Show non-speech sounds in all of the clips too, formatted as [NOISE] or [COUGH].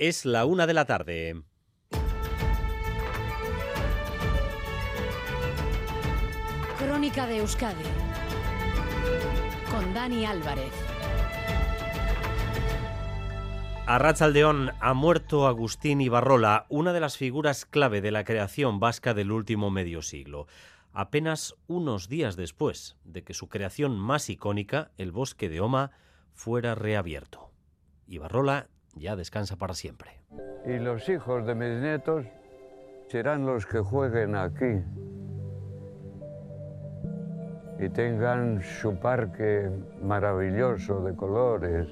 Es la una de la tarde. Crónica de Euskadi con Dani Álvarez. A Rachaldeón ha muerto Agustín Ibarrola, una de las figuras clave de la creación vasca del último medio siglo. Apenas unos días después de que su creación más icónica, el bosque de Oma, fuera reabierto. Ibarrola ya descansa para siempre. Y los hijos de mis nietos serán los que jueguen aquí y tengan su parque maravilloso de colores.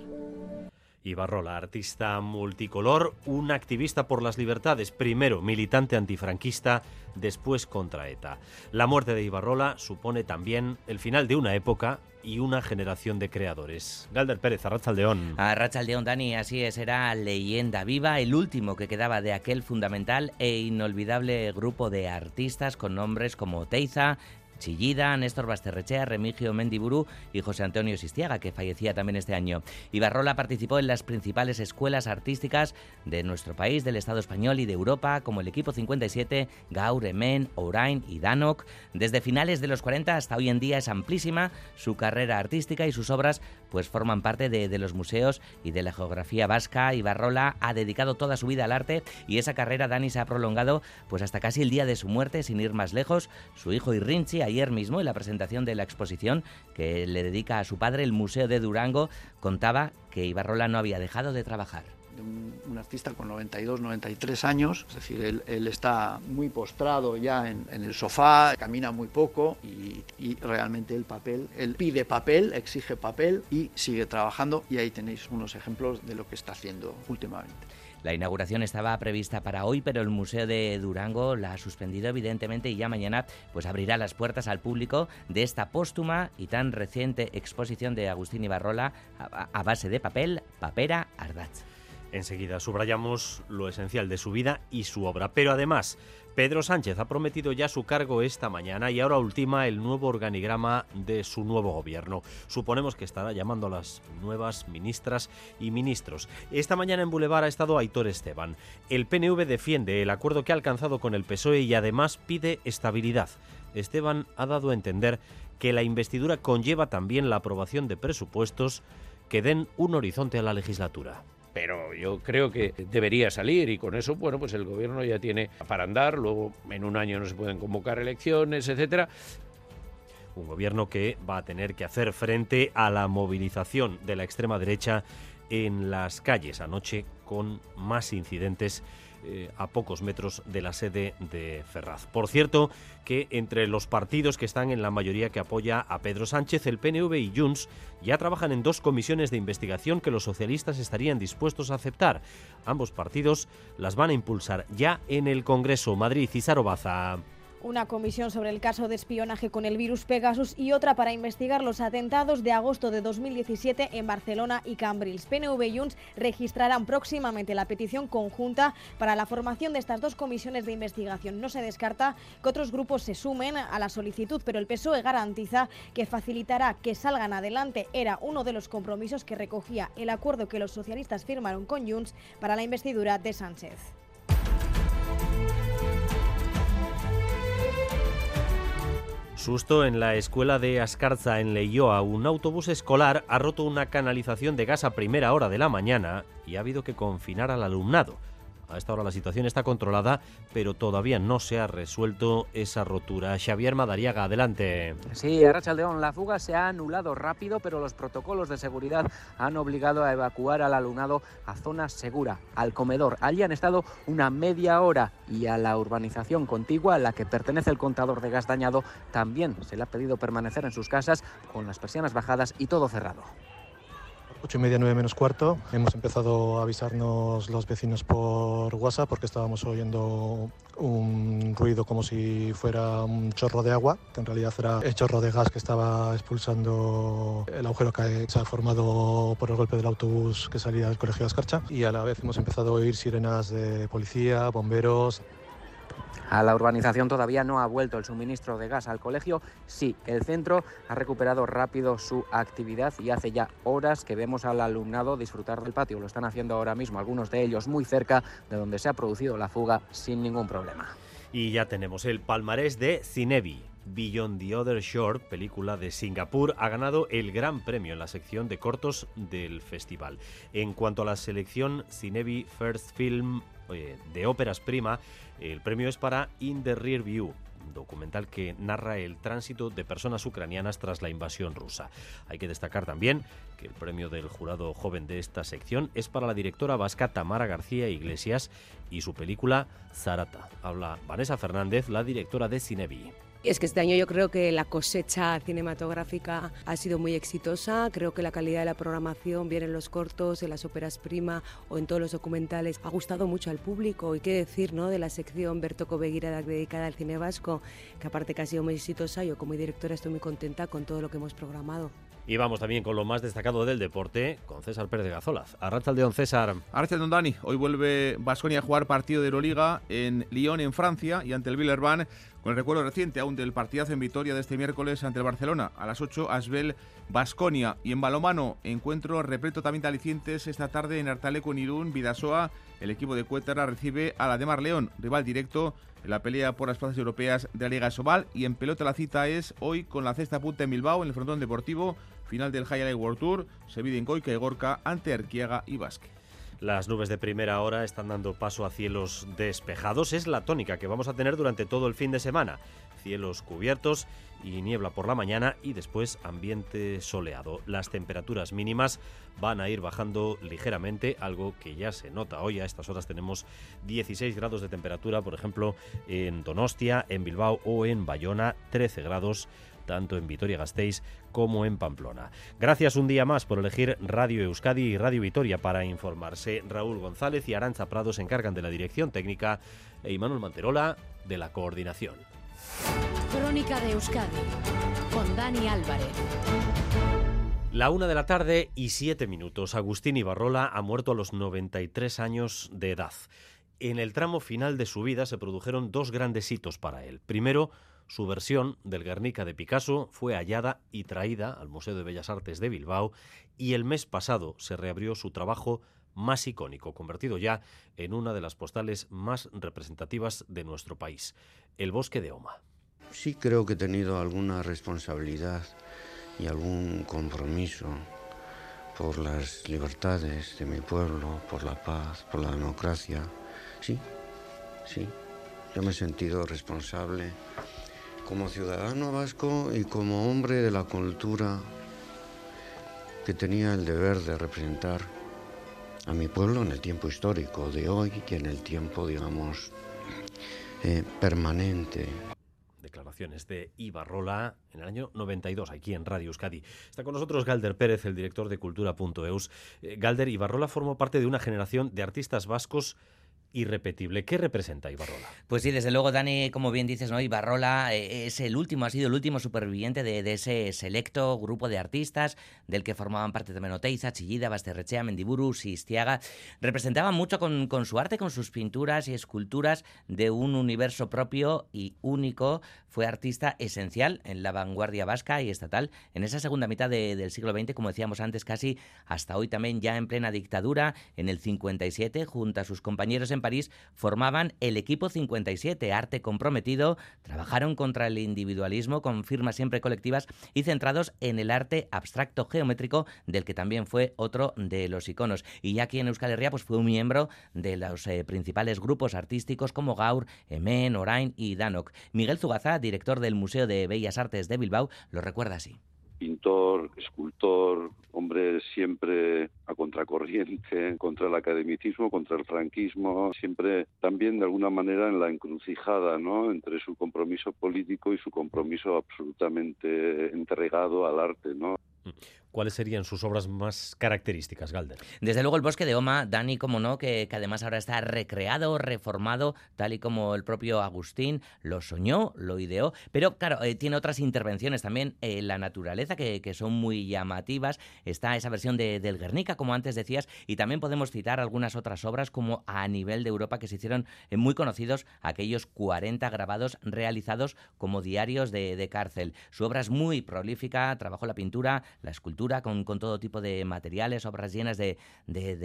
Ibarrola, artista multicolor, un activista por las libertades, primero militante antifranquista, después contra ETA. La muerte de Ibarrola supone también el final de una época y una generación de creadores. Galder Pérez, Arrachaldeón. Arrachaldeón, Dani, así es, era leyenda viva, el último que quedaba de aquel fundamental e inolvidable grupo de artistas con nombres como Teiza, Chillida, Néstor Basterrechea, Remigio Mendiburu y José Antonio Sistiaga, que fallecía también este año. Ibarrola participó en las principales escuelas artísticas de nuestro país, del Estado español y de Europa, como el Equipo 57, Gaur, Emen, Orain y Danok. Desde finales de los 40 hasta hoy en día es amplísima su carrera artística y sus obras pues forman parte de, de los museos y de la geografía vasca. Ibarrola ha dedicado toda su vida al arte y esa carrera Dani se ha prolongado pues hasta casi el día de su muerte, sin ir más lejos. Su hijo Irrinchi ayer mismo en la presentación de la exposición que le dedica a su padre el Museo de Durango, contaba que Ibarrola no había dejado de trabajar. Un, artista con 92, 93 años, es decir, él, está muy postrado ya en, en, el sofá, camina muy poco y, y, realmente el papel, él pide papel, exige papel y sigue trabajando y ahí tenéis unos ejemplos de lo que está haciendo últimamente. La inauguración estaba prevista para hoy, pero el Museo de Durango la ha suspendido evidentemente y ya mañana pues abrirá las puertas al público de esta póstuma y tan reciente exposición de Agustín Ibarrola a, a base de papel, papera, ardatz. Enseguida subrayamos lo esencial de su vida y su obra, pero además Pedro Sánchez ha prometido ya su cargo esta mañana y ahora ultima el nuevo organigrama de su nuevo gobierno. Suponemos que estará llamando a las nuevas ministras y ministros. Esta mañana en Boulevard ha estado Aitor Esteban. El PNV defiende el acuerdo que ha alcanzado con el PSOE y además pide estabilidad. Esteban ha dado a entender que la investidura conlleva también la aprobación de presupuestos que den un horizonte a la legislatura pero yo creo que debería salir y con eso, bueno, pues el gobierno ya tiene para andar, luego en un año no se pueden convocar elecciones, etcétera. Un gobierno que va a tener que hacer frente a la movilización de la extrema derecha en las calles anoche con más incidentes eh, a pocos metros de la sede de Ferraz. Por cierto, que entre los partidos que están en la mayoría que apoya a Pedro Sánchez, el PNV y Junts ya trabajan en dos comisiones de investigación que los socialistas estarían dispuestos a aceptar. Ambos partidos las van a impulsar ya en el Congreso. Madrid y Sarobaza una comisión sobre el caso de espionaje con el virus Pegasus y otra para investigar los atentados de agosto de 2017 en Barcelona y Cambrils. PNV y Junts registrarán próximamente la petición conjunta para la formación de estas dos comisiones de investigación. No se descarta que otros grupos se sumen a la solicitud, pero el PSOE garantiza que facilitará que salgan adelante. Era uno de los compromisos que recogía el acuerdo que los socialistas firmaron con Junts para la investidura de Sánchez. Susto en la escuela de Ascarza en Leioa. Un autobús escolar ha roto una canalización de gas a primera hora de la mañana y ha habido que confinar al alumnado. A esta hora la situación está controlada, pero todavía no se ha resuelto esa rotura. Xavier Madariaga, adelante. Sí, Arrachaldeón, la fuga se ha anulado rápido, pero los protocolos de seguridad han obligado a evacuar al alumnado a zona segura, al comedor. Allí han estado una media hora y a la urbanización contigua a la que pertenece el contador de gas dañado también se le ha pedido permanecer en sus casas con las persianas bajadas y todo cerrado. 8 y media, 9 menos cuarto. Hemos empezado a avisarnos los vecinos por WhatsApp porque estábamos oyendo un ruido como si fuera un chorro de agua, que en realidad era el chorro de gas que estaba expulsando el agujero que se ha formado por el golpe del autobús que salía del colegio de Ascarcha. Y a la vez hemos empezado a oír sirenas de policía, bomberos. A la urbanización todavía no ha vuelto el suministro de gas al colegio. Sí, el centro ha recuperado rápido su actividad y hace ya horas que vemos al alumnado disfrutar del patio. Lo están haciendo ahora mismo, algunos de ellos muy cerca de donde se ha producido la fuga sin ningún problema. Y ya tenemos el palmarés de Cinebi. Beyond the Other Shore, película de Singapur, ha ganado el gran premio en la sección de cortos del festival. En cuanto a la selección Cinebi First Film de óperas prima, el premio es para In the Rear View, documental que narra el tránsito de personas ucranianas tras la invasión rusa. Hay que destacar también que el premio del jurado joven de esta sección es para la directora vasca Tamara García Iglesias y su película Zarata. Habla Vanessa Fernández, la directora de Cinebi. Es que este año yo creo que la cosecha cinematográfica ha sido muy exitosa. Creo que la calidad de la programación, bien en los cortos, en las óperas prima o en todos los documentales, ha gustado mucho al público. Y qué decir ¿no? de la sección Berto Cobeguira dedicada al cine vasco, que aparte que ha sido muy exitosa, yo como directora estoy muy contenta con todo lo que hemos programado. Y vamos también con lo más destacado del deporte, con César Pérez de Gazolaz. Arracha el León, César. Arracha el Dani. Hoy vuelve Vasconia a jugar partido de Euroliga en Lyon, en Francia, y ante el Villerban, con el recuerdo reciente aún del partidazo en Vitoria de este miércoles ante el Barcelona. A las 8, Asbel, Basconia. Y en balomano, encuentro repleto también de alicientes esta tarde en Artaleco, en Irún, Vidasoa. El equipo de Cuétara recibe a la de Mar León, rival directo en la pelea por las plazas europeas de la Liga Sobal. Y en pelota la cita es hoy con la cesta punta en Bilbao, en el frontón deportivo Final del High World Tour, se en Coica y Gorka ante Arquiaga y Basque. Las nubes de primera hora están dando paso a cielos despejados. Es la tónica que vamos a tener durante todo el fin de semana. Cielos cubiertos y niebla por la mañana y después ambiente soleado. Las temperaturas mínimas van a ir bajando ligeramente, algo que ya se nota hoy. A estas horas tenemos 16 grados de temperatura, por ejemplo, en Donostia, en Bilbao o en Bayona, 13 grados tanto en Vitoria-Gasteiz como en Pamplona. Gracias un día más por elegir Radio Euskadi y Radio Vitoria para informarse. Raúl González y Arancha Prado se encargan de la dirección técnica e Imanol Manterola de la coordinación. Crónica de Euskadi con Dani Álvarez. La una de la tarde y siete minutos. Agustín Ibarrola ha muerto a los 93 años de edad. En el tramo final de su vida se produjeron dos grandes hitos para él. Primero, su versión del Guernica de Picasso fue hallada y traída al Museo de Bellas Artes de Bilbao y el mes pasado se reabrió su trabajo más icónico, convertido ya en una de las postales más representativas de nuestro país, el Bosque de Oma. Sí creo que he tenido alguna responsabilidad y algún compromiso por las libertades de mi pueblo, por la paz, por la democracia. Sí, sí, yo me he sentido responsable como ciudadano vasco y como hombre de la cultura que tenía el deber de representar a mi pueblo en el tiempo histórico de hoy y en el tiempo, digamos, eh, permanente. Declaraciones de Ibarrola en el año 92, aquí en Radio Euskadi. Está con nosotros Galder Pérez, el director de Cultura.eus. Eh, Galder, Ibarrola formó parte de una generación de artistas vascos irrepetible. ¿Qué representa Ibarrola? Pues sí, desde luego, Dani, como bien dices, ¿no? Ibarrola eh, es el último, ha sido el último superviviente de, ese selecto grupo de artistas del que formaban parte de Menoteiza, Chillida, Basterrechea, Mendiburu, Sistiaga. Representaba mucho con, su arte, con sus pinturas y esculturas de un universo propio y único. Fue artista esencial en la vanguardia vasca y estatal en esa segunda mitad del siglo XX, como decíamos antes, casi hasta hoy también ya en plena dictadura, en el 57, junto a sus compañeros en París formaban el equipo 57, arte comprometido, trabajaron contra el individualismo con firmas siempre colectivas y centrados en el arte abstracto geométrico del que también fue otro de los iconos. Y ya aquí en Euskal Herria pues fue un miembro de los eh, principales grupos artísticos como Gaur, Emen, Orain y Danok. Miguel Zugaza, director del Museo de Bellas Artes de Bilbao, lo recuerda así pintor, escultor, hombre siempre a contracorriente, [LAUGHS] contra el academicismo, contra el franquismo, siempre también de alguna manera en la encrucijada, ¿no? Entre su compromiso político y su compromiso absolutamente entregado al arte, ¿no? ¿Cuáles serían sus obras más características, Galder? Desde luego el bosque de Oma, Dani, como no, que, que, además ahora está recreado, reformado, tal y como el propio Agustín lo soñó, lo ideó, pero claro, eh, tiene otras intervenciones también en la naturaleza que, que, son muy llamativas. Está esa versión de, del Guernica, como antes decías, y también podemos citar algunas otras obras como a nivel de Europa que se hicieron eh, muy conocidos, aquellos 40 grabados realizados como diarios de, de cárcel. Su obra es muy prolífica, trabajó la pintura, la escultura con, todo tipo de materiales, obras llenas de,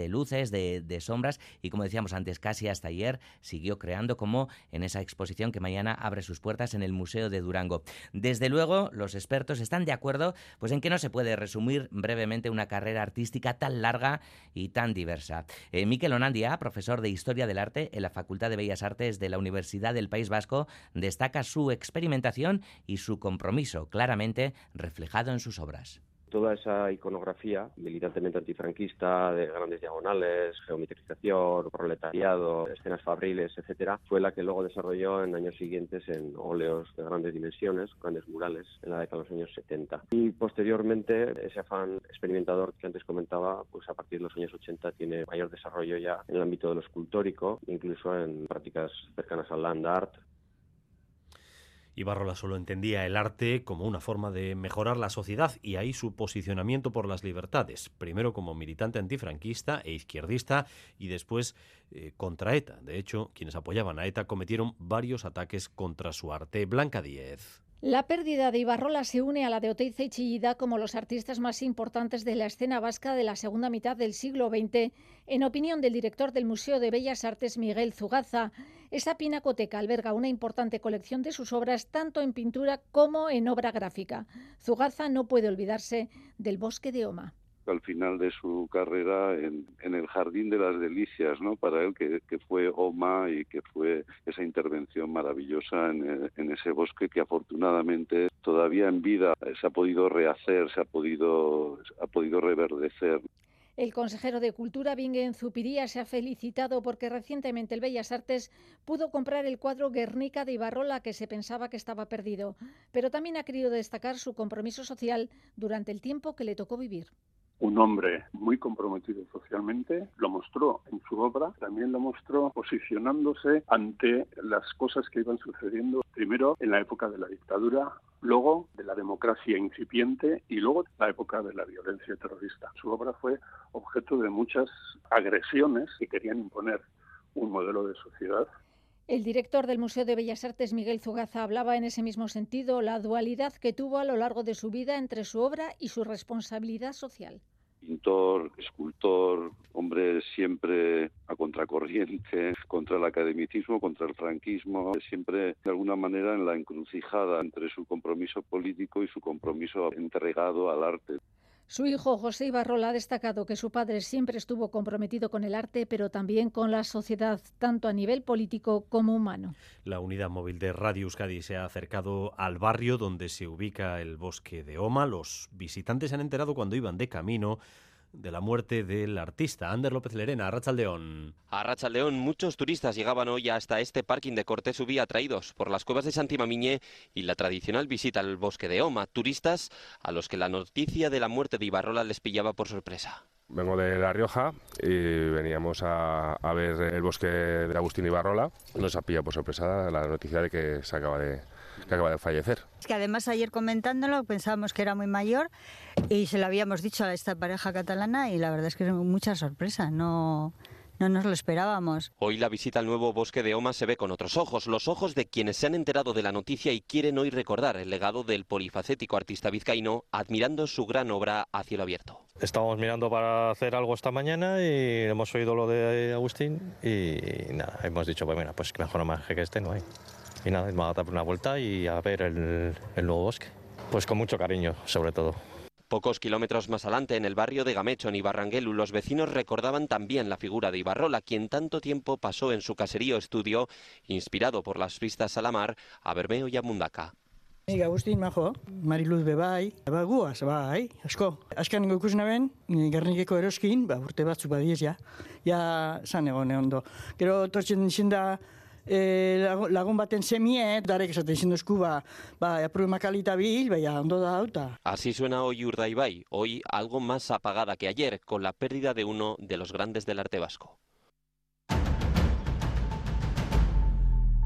luces, de, de, sombras y como decíamos antes, casi hasta ayer siguió creando como en esa exposición que mañana abre sus puertas en el Museo de Durango. Desde luego, los expertos están de acuerdo pues en que no se puede resumir brevemente una carrera artística tan larga y tan diversa. Eh, Miquel Onandia, profesor de Historia del Arte en la Facultad de Bellas Artes de la Universidad del País Vasco, destaca su experimentación y su compromiso claramente reflejado en sus obras toda esa iconografía militantemente antifranquista de grandes diagonales, geometrización, proletariado, escenas fabriles, etcétera, fue la que luego desarrolló en años siguientes en óleos de grandes dimensiones, grandes murales, en la década de los años 70. Y posteriormente, ese afán experimentador que antes comentaba, pues a partir de los años 80 tiene mayor desarrollo ya en el ámbito de lo escultórico, incluso en prácticas cercanas al land art, Ibarrola solo entendía el arte como una forma de mejorar la sociedad y ahí su posicionamiento por las libertades, primero como militante antifranquista e izquierdista y después eh, contra ETA. De hecho, quienes apoyaban a ETA cometieron varios ataques contra su arte. Blanca Diez. La pérdida de Ibarrola se une a la de Oteiza y Chillida como los artistas más importantes de la escena vasca de la segunda mitad del siglo XX, en opinión del director del Museo de Bellas Artes Miguel Zugaza. Esa pinacoteca alberga una importante colección de sus obras tanto en pintura como en obra gráfica. Zugaza no puede olvidarse del Bosque de Oma al final de su carrera en, en, el Jardín de las Delicias, ¿no? Para él, que, fue Oma y que fue esa intervención maravillosa en, el, en, ese bosque que afortunadamente todavía en vida se ha podido rehacer, se ha podido, ha podido reverdecer. El consejero de Cultura, Bingen Zupiría, se ha felicitado porque recientemente el Bellas Artes pudo comprar el cuadro Guernica de Ibarrola que se pensaba que estaba perdido, pero también ha querido destacar su compromiso social durante el tiempo que le tocó vivir un hombre muy comprometido socialmente, lo mostró en su obra, también lo mostró posicionándose ante las cosas que iban sucediendo, primero en la época de la dictadura, luego de la democracia incipiente y luego la época de la violencia terrorista. Su obra fue objeto de muchas agresiones que querían imponer un modelo de sociedad el director del Museo de Bellas Artes, Miguel Zugaza, hablaba en ese mismo sentido la dualidad que tuvo a lo largo de su vida entre su obra y su responsabilidad social. Pintor, escultor, hombre siempre a contracorriente, [LAUGHS] contra el academicismo, contra el franquismo, siempre de alguna manera en la encrucijada entre su compromiso político y su compromiso entregado al arte. Su hijo José Ibarrola ha destacado que su padre siempre estuvo comprometido con el arte, pero también con la sociedad, tanto a nivel político como humano. La unidad móvil de Radio Euskadi se ha acercado al barrio donde se ubica el bosque de Oma. Los visitantes se han enterado cuando iban de camino de la muerte del artista Ander López Lerena, a León. A León, muchos turistas llegaban hoy hasta este parking de Cortés Ubí atraídos por las cuevas de Santimamiñé y la tradicional visita al bosque de Oma, turistas a los que la noticia de la muerte de Ibarrola les pillaba por sorpresa. Vengo de La Rioja y veníamos a, a ver el bosque de Agustín Ibarrola. Nos ha pillado por sorpresa la noticia de que se acaba de, que acaba de fallecer. Es que además ayer comentándolo pensábamos que era muy mayor y se lo habíamos dicho a esta pareja catalana y la verdad es que es mucha sorpresa, no... No nos lo esperábamos. Hoy la visita al nuevo bosque de Oma se ve con otros ojos, los ojos de quienes se han enterado de la noticia y quieren hoy recordar el legado del polifacético artista vizcaíno, admirando su gran obra a cielo abierto. Estamos mirando para hacer algo esta mañana y hemos oído lo de Agustín y nada, hemos dicho, pues mira, pues que mejor homenaje que este no hay y nada, me a dar una vuelta y a ver el, el nuevo bosque. Pues con mucho cariño, sobre todo. Pocos kilómetros más adelante, en el barrio de Gamechon y Barranguelu, los vecinos recordaban también la figura de Ibarrola, quien tanto tiempo pasó en su caserío estudio, inspirado por las vistas a la mar, a Bermeo y a Mundaca. Ni Agustin majo, Mariluz bebai, ba guaz, bai, asko. Azken ikusi naben, Gernikeko eroskin, ba urte batzu badiez ja, ja zan egon ondo. Gero tortzen da e, lagun baten semiet, darek esaten izin duzku, ba, ba, alita bil, baina ondo da hauta. Así suena hoy Urdaibai, hoy algo más apagada que ayer, con la pérdida de uno de los grandes del arte vasco.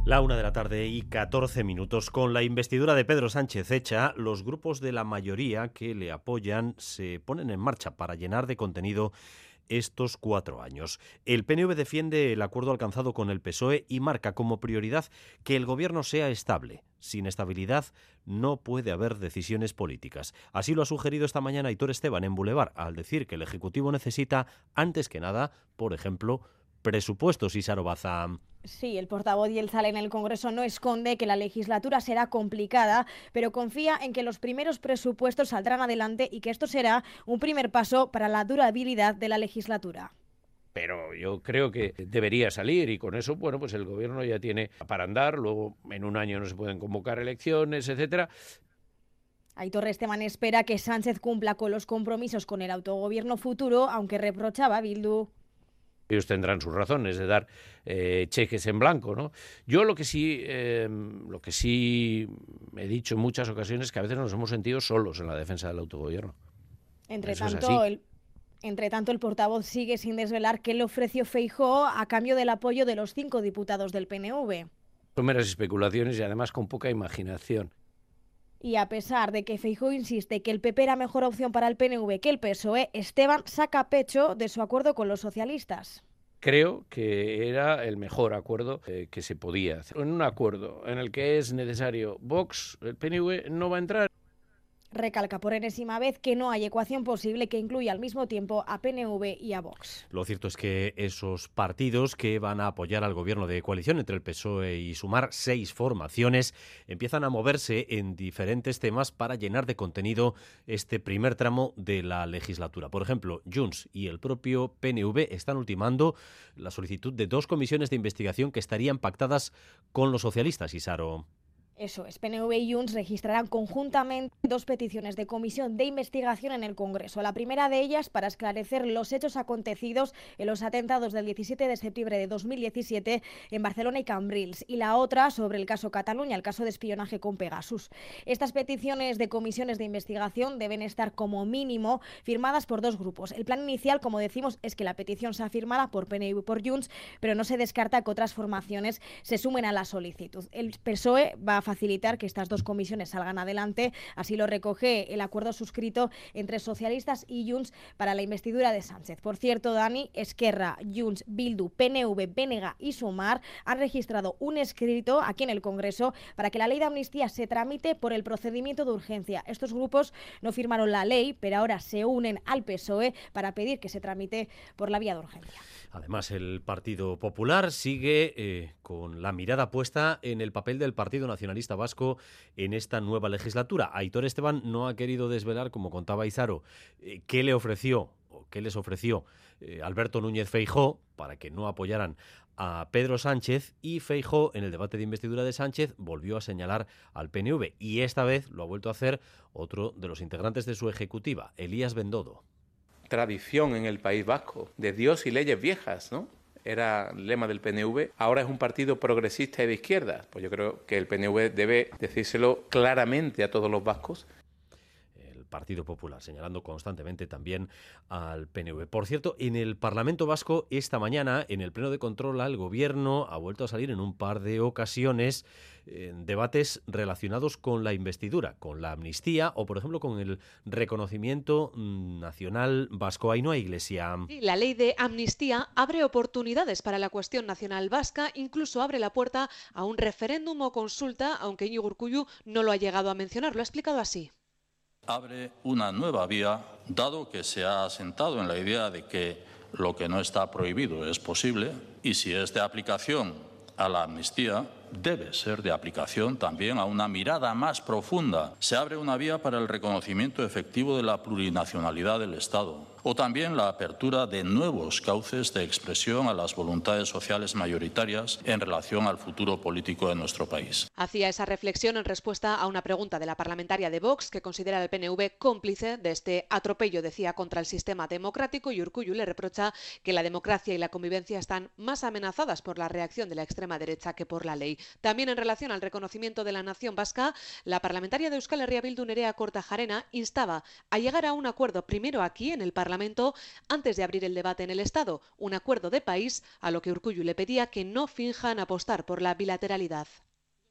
La una de la tarde y 14 minutos. Con la investidura de Pedro Sánchez hecha, los grupos de la mayoría que le apoyan se ponen en marcha para llenar de contenido estos cuatro años. El PNV defiende el acuerdo alcanzado con el PSOE y marca como prioridad que el gobierno sea estable. Sin estabilidad no puede haber decisiones políticas. Así lo ha sugerido esta mañana Aitor Esteban en Boulevard, al decir que el Ejecutivo necesita, antes que nada, por ejemplo, presupuestos y Sarobaza. Sí, el portavoz y el sale en el Congreso no esconde que la legislatura será complicada, pero confía en que los primeros presupuestos saldrán adelante y que esto será un primer paso para la durabilidad de la legislatura pero yo creo que debería salir y con eso, bueno, pues el gobierno ya tiene para andar, luego en un año no se pueden convocar elecciones, etcétera. Aitor Esteban espera que Sánchez cumpla con los compromisos con el autogobierno futuro, aunque reprochaba a Bildu ellos tendrán sus razones de dar eh, cheques en blanco, ¿no? Yo lo que sí, eh, lo que sí he dicho en muchas ocasiones es que a veces nos hemos sentido solos en la defensa del autogobierno. Entre tanto, el, entre tanto, el portavoz sigue sin desvelar qué le ofreció Feijó a cambio del apoyo de los cinco diputados del PNV. Son meras especulaciones y además con poca imaginación. Y a pesar de que Feijó insiste que el PP era mejor opción para el PNV que el PSOE, Esteban saca pecho de su acuerdo con los socialistas. Creo que era el mejor acuerdo eh, que se podía hacer. En un acuerdo en el que es necesario Vox, el PNV no va a entrar. Recalca por enésima vez que no hay ecuación posible que incluya al mismo tiempo a PNV y a Vox. Lo cierto es que esos partidos que van a apoyar al gobierno de coalición entre el PSOE y sumar seis formaciones empiezan a moverse en diferentes temas para llenar de contenido este primer tramo de la legislatura. Por ejemplo, Junts y el propio PNV están ultimando la solicitud de dos comisiones de investigación que estarían pactadas con los socialistas, Isaro. Eso es, PNV y Junts registrarán conjuntamente dos peticiones de comisión de investigación en el Congreso. La primera de ellas para esclarecer los hechos acontecidos en los atentados del 17 de septiembre de 2017 en Barcelona y Cambrils. Y la otra sobre el caso Cataluña, el caso de espionaje con Pegasus. Estas peticiones de comisiones de investigación deben estar como mínimo firmadas por dos grupos. El plan inicial, como decimos, es que la petición sea firmada por PNV y por Junts, pero no se descarta que otras formaciones se sumen a la solicitud. El PSOE va a facilitar que estas dos comisiones salgan adelante. Así lo recoge el acuerdo suscrito entre socialistas y Junts para la investidura de Sánchez. Por cierto, Dani, Esquerra, Junts, Bildu, PNV, Bénega y Sumar han registrado un escrito aquí en el Congreso para que la ley de amnistía se tramite por el procedimiento de urgencia. Estos grupos no firmaron la ley, pero ahora se unen al PSOE para pedir que se tramite por la vía de urgencia. Además, el Partido Popular sigue eh, con la mirada puesta en el papel del Partido Nacionalista Vasco en esta nueva legislatura. Aitor Esteban no ha querido desvelar, como contaba Izaro, eh, qué le ofreció o qué les ofreció eh, Alberto Núñez Feijó para que no apoyaran a Pedro Sánchez y Feijó en el debate de investidura de Sánchez volvió a señalar al PNV y esta vez lo ha vuelto a hacer otro de los integrantes de su ejecutiva, Elías Bendodo tradición en el País Vasco, de Dios y leyes viejas, ¿no? Era el lema del PNV, ahora es un partido progresista y de izquierda. Pues yo creo que el PNV debe decírselo claramente a todos los vascos Partido Popular, señalando constantemente también al PNV. Por cierto, en el Parlamento Vasco esta mañana, en el Pleno de Control al Gobierno, ha vuelto a salir en un par de ocasiones en debates relacionados con la investidura, con la amnistía o, por ejemplo, con el reconocimiento mm, nacional vasco. Hay iglesia. la ley de amnistía abre oportunidades para la cuestión nacional vasca, incluso abre la puerta a un referéndum o consulta, aunque Íñigo Urcullu no lo ha llegado a mencionar. Lo ha explicado así abre una nueva vía, dado que se ha asentado en la idea de que lo que no está prohibido es posible y si es de aplicación a la amnistía, debe ser de aplicación también a una mirada más profunda. Se abre una vía para el reconocimiento efectivo de la plurinacionalidad del Estado o también la apertura de nuevos cauces de expresión a las voluntades sociales mayoritarias en relación al futuro político de nuestro país. Hacía esa reflexión en respuesta a una pregunta de la parlamentaria de Vox que considera al PNV cómplice de este atropello, decía, contra el sistema democrático y Urcullu le reprocha que la democracia y la convivencia están más amenazadas por la reacción de la extrema derecha que por la ley. También en relación al reconocimiento de la nación vasca, la parlamentaria de Euskal Herria Bildu Cortajarena instaba a llegar a un acuerdo primero aquí en el Parlamento antes de abrir el debate en el Estado, un acuerdo de país a lo que Urcullu le pedía que no finjan apostar por la bilateralidad.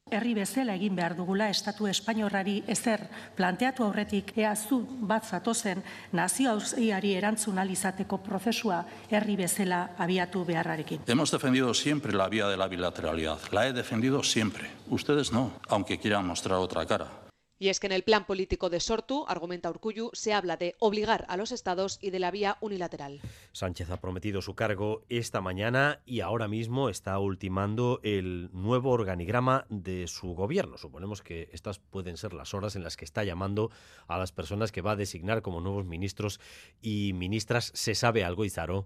Herri bezala egin behar dugula estatu espainiorrari ezer planteatu aurretik ea zu bat zatozen nazio auziari erantzun alizateko prozesua herri bezala abiatu beharrarekin. Hemos defendido siempre la vía de la bilateralidad. La he defendido siempre. Ustedes no, aunque quieran mostrar otra cara. Y es que en el plan político de Sortu, argumenta Urcuyu, se habla de obligar a los estados y de la vía unilateral. Sánchez ha prometido su cargo esta mañana y ahora mismo está ultimando el nuevo organigrama de su gobierno. Suponemos que estas pueden ser las horas en las que está llamando a las personas que va a designar como nuevos ministros y ministras. ¿Se sabe algo, Izaro?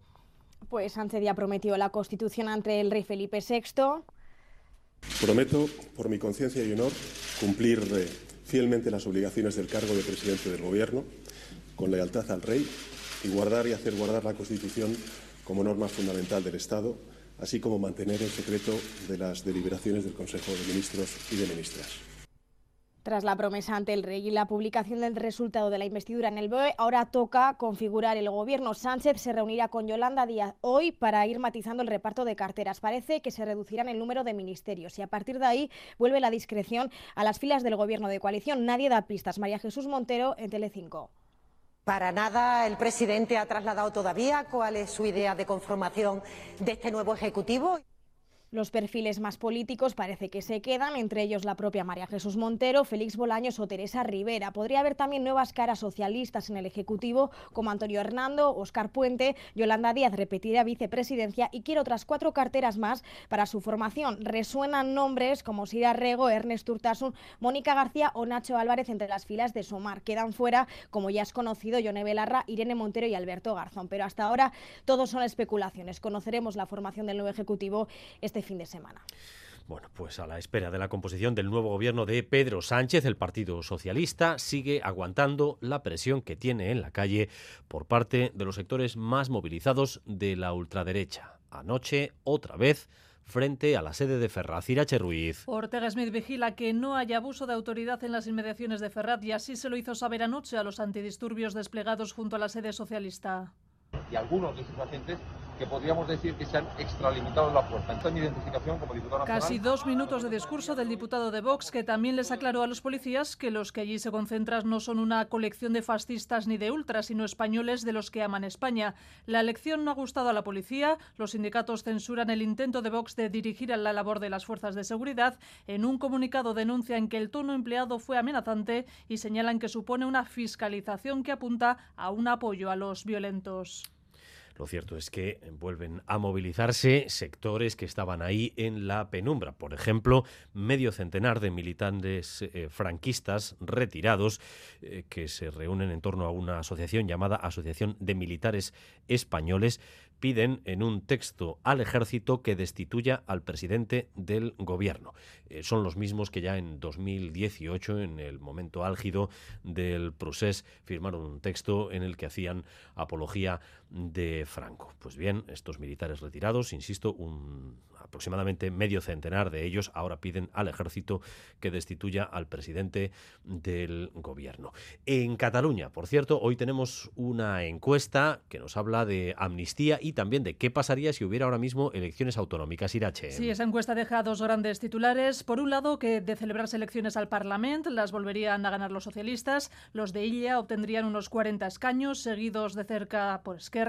Pues Sánchez ya prometió la Constitución ante el rey Felipe VI. Prometo, por mi conciencia y honor, cumplir fielmente las obligaciones del cargo de presidente del Gobierno, con lealtad al Rey y guardar y hacer guardar la Constitución como norma fundamental del Estado, así como mantener el secreto de las deliberaciones del Consejo de Ministros y de Ministras. Tras la promesa ante el rey y la publicación del resultado de la investidura en el BOE, ahora toca configurar el gobierno. Sánchez se reunirá con Yolanda Díaz hoy para ir matizando el reparto de carteras. Parece que se reducirán el número de ministerios y a partir de ahí vuelve la discreción a las filas del gobierno de coalición. Nadie da pistas. María Jesús Montero en Telecinco. Para nada el presidente ha trasladado todavía cuál es su idea de conformación de este nuevo ejecutivo. Los perfiles más políticos parece que se quedan, entre ellos la propia María Jesús Montero, Félix Bolaños o Teresa Rivera. Podría haber también nuevas caras socialistas en el Ejecutivo, como Antonio Hernando, Óscar Puente, Yolanda Díaz repetirá vicepresidencia y quiere otras cuatro carteras más para su formación. Resuenan nombres como Sira Rego, Ernest Urtasun, Mónica García o Nacho Álvarez entre las filas de Somar. Quedan fuera, como ya es conocido, Yone Belarra, Irene Montero y Alberto Garzón. Pero hasta ahora todos son especulaciones. Conoceremos la formación del nuevo Ejecutivo este fin de semana. Bueno, pues a la espera de la composición del nuevo gobierno de Pedro Sánchez, el Partido Socialista sigue aguantando la presión que tiene en la calle por parte de los sectores más movilizados de la ultraderecha. Anoche, otra vez, frente a la sede de Ferraz. Irache Ruiz. Ortega Smith vigila que no haya abuso de autoridad en las inmediaciones de Ferraz y así se lo hizo saber anoche a los antidisturbios desplegados junto a la sede socialista. Y algunos de sus agentes que podríamos decir que se han extralimitado la fuerza. Esta es mi identificación como diputado nacional. Casi dos minutos de discurso del diputado de Vox, que también les aclaró a los policías que los que allí se concentran no son una colección de fascistas ni de ultras, sino españoles de los que aman España. La elección no ha gustado a la policía. Los sindicatos censuran el intento de Vox de dirigir a la labor de las fuerzas de seguridad. En un comunicado denuncian que el tono empleado fue amenazante y señalan que supone una fiscalización que apunta a un apoyo a los violentos. Lo cierto es que vuelven a movilizarse sectores que estaban ahí en la penumbra. Por ejemplo, medio centenar de militantes eh, franquistas retirados eh, que se reúnen en torno a una asociación llamada Asociación de Militares Españoles piden en un texto al ejército que destituya al presidente del gobierno. Eh, son los mismos que ya en 2018, en el momento álgido del procés, firmaron un texto en el que hacían apología de Franco. Pues bien, estos militares retirados, insisto, un aproximadamente medio centenar de ellos ahora piden al ejército que destituya al presidente del gobierno. En Cataluña, por cierto, hoy tenemos una encuesta que nos habla de amnistía y también de qué pasaría si hubiera ahora mismo elecciones autonómicas. Irache. Sí, esa encuesta deja dos grandes titulares. Por un lado, que de celebrarse elecciones al Parlamento las volverían a ganar los socialistas. Los de Illa obtendrían unos 40 escaños, seguidos de cerca por Esquerra,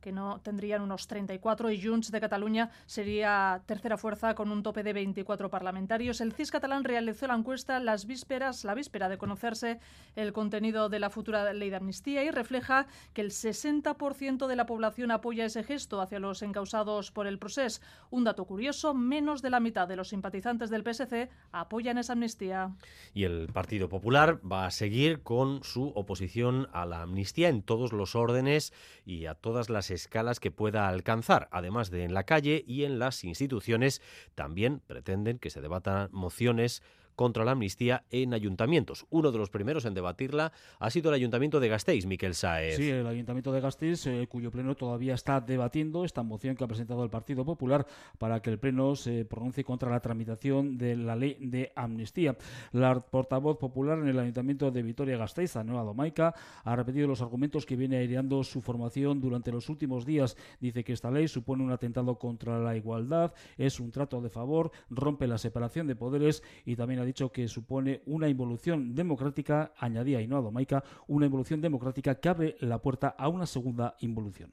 que no tendrían unos 34, y Junts de Cataluña sería tercera fuerza con un tope de 24 parlamentarios. El CIS catalán realizó la encuesta las vísperas, la víspera de conocerse el contenido de la futura ley de amnistía y refleja que el 60% de la población apoya ese gesto hacia los encausados por el proceso. Un dato curioso, menos de la mitad de los simpatizantes del PSC apoyan esa amnistía. Y el Partido Popular va a seguir con su oposición a la amnistía en todos los órdenes y a todas las escalas que pueda alcanzar. Además de en la calle y en las instituciones, también pretenden que se debatan mociones contra la amnistía en ayuntamientos. Uno de los primeros en debatirla ha sido el Ayuntamiento de Gasteiz, Miquel Saez. Sí, el Ayuntamiento de Gasteiz, eh, cuyo pleno todavía está debatiendo esta moción que ha presentado el Partido Popular para que el pleno se pronuncie contra la tramitación de la ley de amnistía. La portavoz popular en el Ayuntamiento de Vitoria-Gasteiz, Anuela Domaica, ha repetido los argumentos que viene aireando su formación durante los últimos días. Dice que esta ley supone un atentado contra la igualdad, es un trato de favor, rompe la separación de poderes y también ha dicho que supone una involución democrática, añadía Inoa Maica, una involución democrática que abre la puerta a una segunda involución.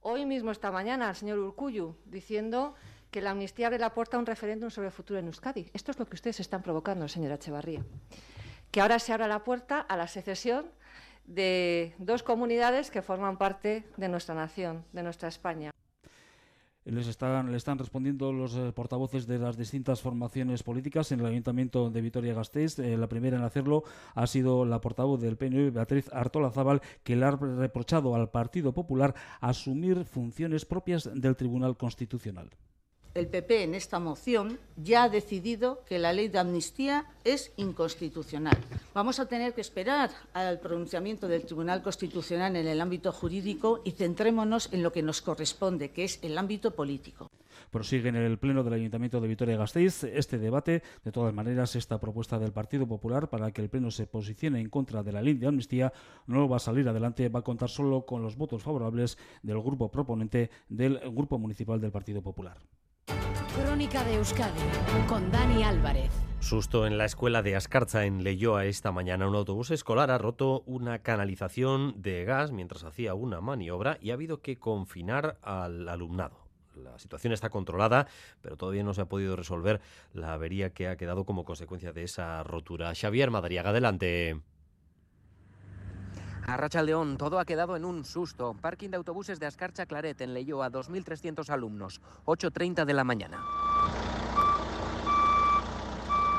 Hoy mismo, esta mañana, el señor Urcuyu diciendo que la amnistía abre la puerta a un referéndum sobre el futuro en Euskadi. Esto es lo que ustedes están provocando, señora Echevarría. Que ahora se abra la puerta a la secesión de dos comunidades que forman parte de nuestra nación, de nuestra España. Les están, le están respondiendo los eh, portavoces de las distintas formaciones políticas en el Ayuntamiento de Vitoria-Gasteiz. Eh, la primera en hacerlo ha sido la portavoz del PNV, Beatriz Artola Zabal, que le ha reprochado al Partido Popular asumir funciones propias del Tribunal Constitucional el PP en esta moción ya ha decidido que la ley de amnistía es inconstitucional. Vamos a tener que esperar al pronunciamiento del Tribunal Constitucional en el ámbito jurídico y centrémonos en lo que nos corresponde, que es el ámbito político. Prosigue en el Pleno del Ayuntamiento de Vitoria-Gasteiz este debate. De todas maneras, esta propuesta del Partido Popular para que el Pleno se posicione en contra de la ley de amnistía no va a salir adelante, va a contar solo con los votos favorables del grupo proponente del Grupo Municipal del Partido Popular. Crónica de Euskadi con Dani Álvarez. Susto en la escuela de Ascarza en Leyoa esta mañana. Un autobús escolar ha roto una canalización de gas mientras hacía una maniobra y ha habido que confinar al alumnado. La situación está controlada, pero todavía no se ha podido resolver la avería que ha quedado como consecuencia de esa rotura. Xavier Madariaga, adelante. A Rachaldeón, todo ha quedado en un susto. Parking de autobuses de Ascarcha Claret en Leyó a 2.300 alumnos, 8.30 de la mañana.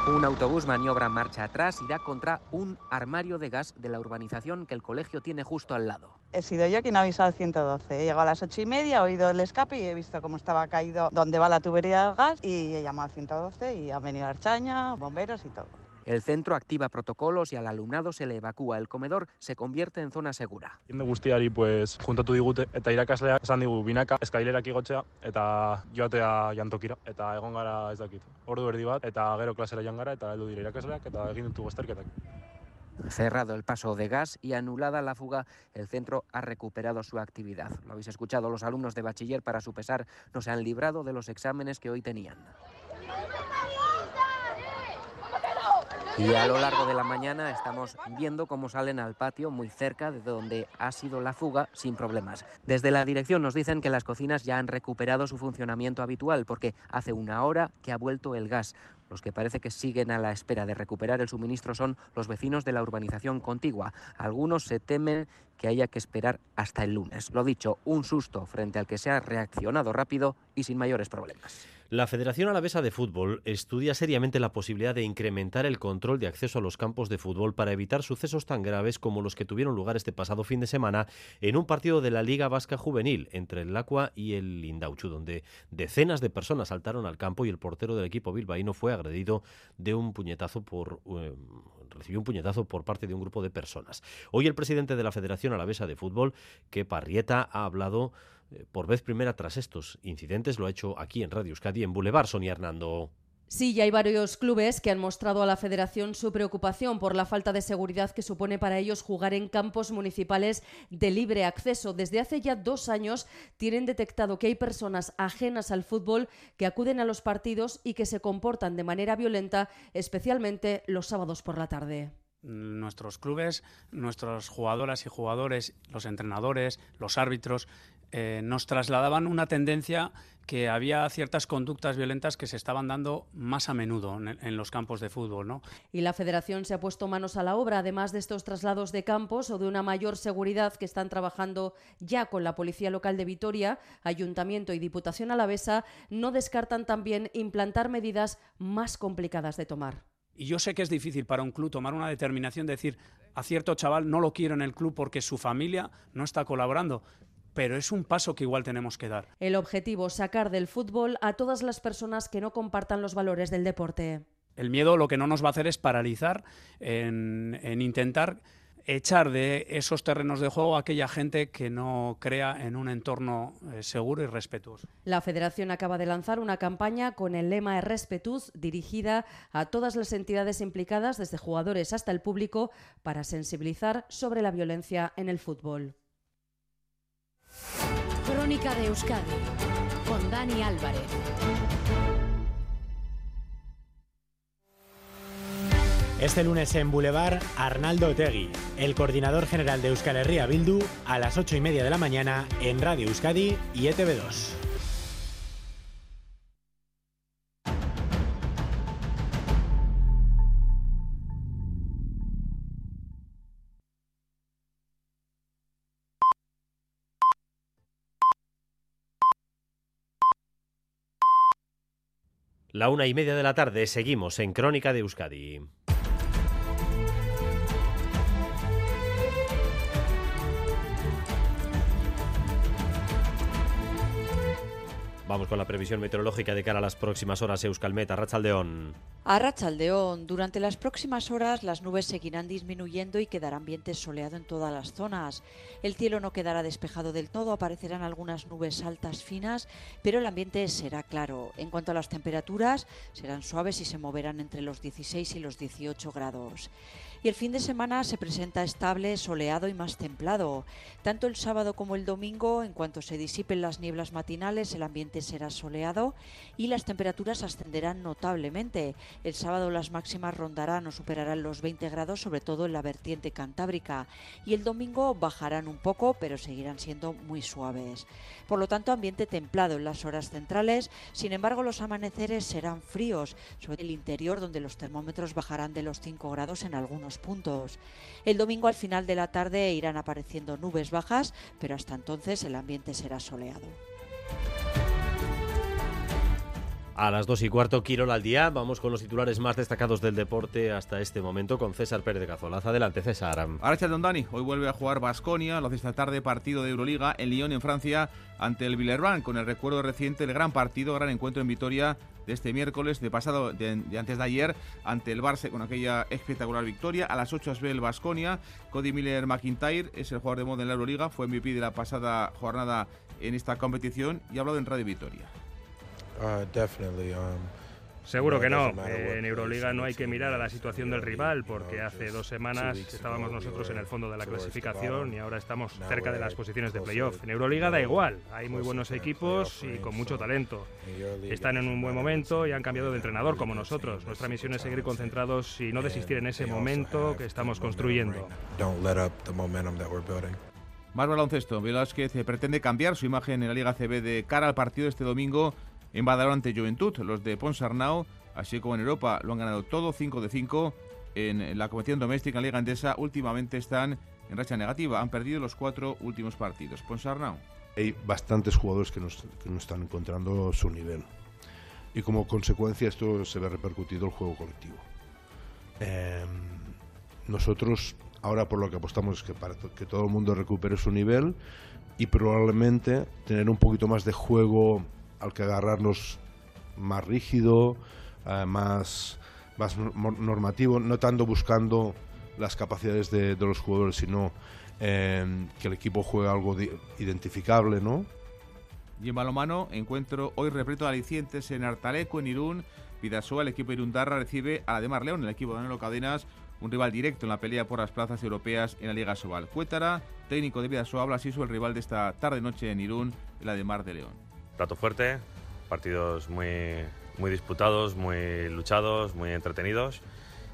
Un autobús maniobra marcha atrás y da contra un armario de gas de la urbanización que el colegio tiene justo al lado. He sido yo quien ha avisado al 112. He llegado a las ocho y media, he oído el escape y he visto cómo estaba caído donde va la tubería del gas y he llamado al 112 y han venido Archaña, bomberos y todo. El centro activa protocolos y al alumnado se le evacúa. El comedor se convierte en zona segura. Jende guztiari pues juntatu digute eta irakasleak esan digu binaka eskailerak igotzea eta joatea jantokira eta egon gara ez dakit. Ordu erdi bat eta gero klasera joan gara eta heldu dira irakasleak eta egin ditugu azterketak. Cerrado el paso de gas y anulada la fuga, el centro ha recuperado su actividad. Lo habéis escuchado, los alumnos de bachiller, para su pesar, no se han librado de los exámenes que hoy tenían. Y a lo largo de la mañana estamos viendo cómo salen al patio muy cerca de donde ha sido la fuga sin problemas. Desde la dirección nos dicen que las cocinas ya han recuperado su funcionamiento habitual porque hace una hora que ha vuelto el gas. Los que parece que siguen a la espera de recuperar el suministro son los vecinos de la urbanización contigua. Algunos se temen que haya que esperar hasta el lunes. Lo dicho, un susto frente al que se ha reaccionado rápido y sin mayores problemas. La Federación Alavesa de Fútbol estudia seriamente la posibilidad de incrementar el control de acceso a los campos de fútbol para evitar sucesos tan graves como los que tuvieron lugar este pasado fin de semana en un partido de la Liga Vasca Juvenil entre el Lacua y el Indauchu, donde decenas de personas saltaron al campo y el portero del equipo bilbaíno fue agredido de un puñetazo por eh, recibió un puñetazo por parte de un grupo de personas. Hoy el presidente de la Federación Alavesa de Fútbol, que Parrieta, ha hablado por vez primera tras estos incidentes. Lo ha hecho aquí en Radio Euskadi, en Boulevard, Sonia Hernando. Sí, ya hay varios clubes que han mostrado a la federación su preocupación por la falta de seguridad que supone para ellos jugar en campos municipales de libre acceso. Desde hace ya dos años tienen detectado que hay personas ajenas al fútbol que acuden a los partidos y que se comportan de manera violenta, especialmente los sábados por la tarde. Nuestros clubes, nuestras jugadoras y jugadores, los entrenadores, los árbitros, eh, nos trasladaban una tendencia que había ciertas conductas violentas que se estaban dando más a menudo en, los campos de fútbol. ¿no? Y la federación se ha puesto manos a la obra, además de estos traslados de campos o de una mayor seguridad que están trabajando ya con la Policía Local de Vitoria, Ayuntamiento y Diputación Alavesa, no descartan también implantar medidas más complicadas de tomar. Y yo sé que es difícil para un club tomar una determinación de decir a cierto chaval no lo quiero en el club porque su familia no está colaborando pero es un paso que igual tenemos que dar. El objetivo, sacar del fútbol a todas las personas que no compartan los valores del deporte. El miedo lo que no nos va a hacer es paralizar en, intentar echar de esos terrenos de juego a aquella gente que no crea en un entorno eh, seguro y respetuoso. La Federación acaba de lanzar una campaña con el lema Respetus dirigida a todas las entidades implicadas, desde jugadores hasta el público, para sensibilizar sobre la violencia en el fútbol. Crónica de Euskadi con Dani Álvarez. Este lunes en Boulevard, Arnaldo Otegui, el coordinador general de Euskal Herria Bildu, a las 8 y media de la mañana en Radio Euskadi y ETV2. La una y media de la tarde seguimos en Crónica de Euskadi. Vamos con la previsión meteorológica de cara a las próximas horas. Euskalmet, Arrachaldeón. Arrachaldeón. Durante las próximas horas las nubes seguirán disminuyendo y quedará ambiente soleado en todas las zonas. El cielo no quedará despejado del todo, aparecerán algunas nubes altas finas, pero el ambiente será claro. En cuanto a las temperaturas, serán suaves y se moverán entre los 16 y los 18 grados y el fin de semana se presenta estable, soleado y más templado. Tanto el sábado como el domingo, en cuanto se disipen las nieblas matinales, el ambiente será soleado y las temperaturas ascenderán notablemente. El sábado las máximas rondarán o superarán los 20 grados, sobre todo en la vertiente cantábrica, y el domingo bajarán un poco, pero seguirán siendo muy suaves. Por lo tanto, ambiente templado en las horas centrales, sin embargo, los amaneceres serán fríos, sobre el interior donde los termómetros bajarán de los 5 grados en algunos puntos. El domingo al final de la tarde irán apareciendo nubes bajas, pero hasta entonces el ambiente será soleado. A las dos y cuarto, Quirol al día. Vamos con los titulares más destacados del deporte hasta este momento con César Pérez de Cazolaz. Adelante, César. Ahora Don Dani. Hoy vuelve a jugar Basconia. Lo hace esta tarde partido de Euroliga en Lyon, en Francia, ante el Villerban, con el recuerdo reciente del gran partido, gran encuentro en Vitoria de este miércoles, de pasado, de, antes de ayer, ante el Barça con aquella espectacular victoria. A las 8 ve el Basconia. Cody Miller McIntyre es el jugador de moda en la Euroliga. Fue MVP de la pasada jornada en esta competición y ha hablado en Radio Vitoria. Uh, definitely. Um, Seguro que no. En Euroliga no hay que mirar a la situación del rival porque hace dos semanas estábamos nosotros en el fondo de la clasificación y ahora estamos cerca de las posiciones de playoff. En Euroliga da igual, hay muy buenos equipos y con mucho talento. Están en un buen momento y han cambiado de entrenador como nosotros. Nuestra misión es seguir concentrados y no desistir en ese momento que estamos construyendo. Más baloncesto. Velázquez pretende cambiar su imagen en la Liga CB de cara al partido de este domingo en Badalona ante Juventud. Los de Ponsarnau, así como en Europa, lo han ganado todo 5 de 5. En la competición doméstica en Liga Andesa últimamente están en racha negativa. Han perdido los cuatro últimos partidos. Ponsarnau. Hay bastantes jugadores que no, están encontrando su nivel. Y como consecuencia esto se ve repercutido el juego colectivo. Em, nosotros ahora por lo que apostamos es que para que todo el mundo recupere su nivel y probablemente tener un poquito más de juego al que agarrarnos más rígido, eh, más, más normativo, no tanto buscando las capacidades de, los jugadores, sino em, que el equipo juegue algo identificable, ¿no? Y en balomano, encuentro hoy repleto de alicientes en Artaleco, en Irún. Vidasoa, el equipo Irundarra, recibe a la de Mar León, el equipo de Danilo Cadenas, un rival directo en la pelea por las plazas europeas en la Liga Sobal. Cuétara, técnico de Vidasoa, habla así sobre el rival de esta tarde-noche en Irún, la de Mar de León plato fuerte, partidos muy, muy disputados, muy luchados, muy entretenidos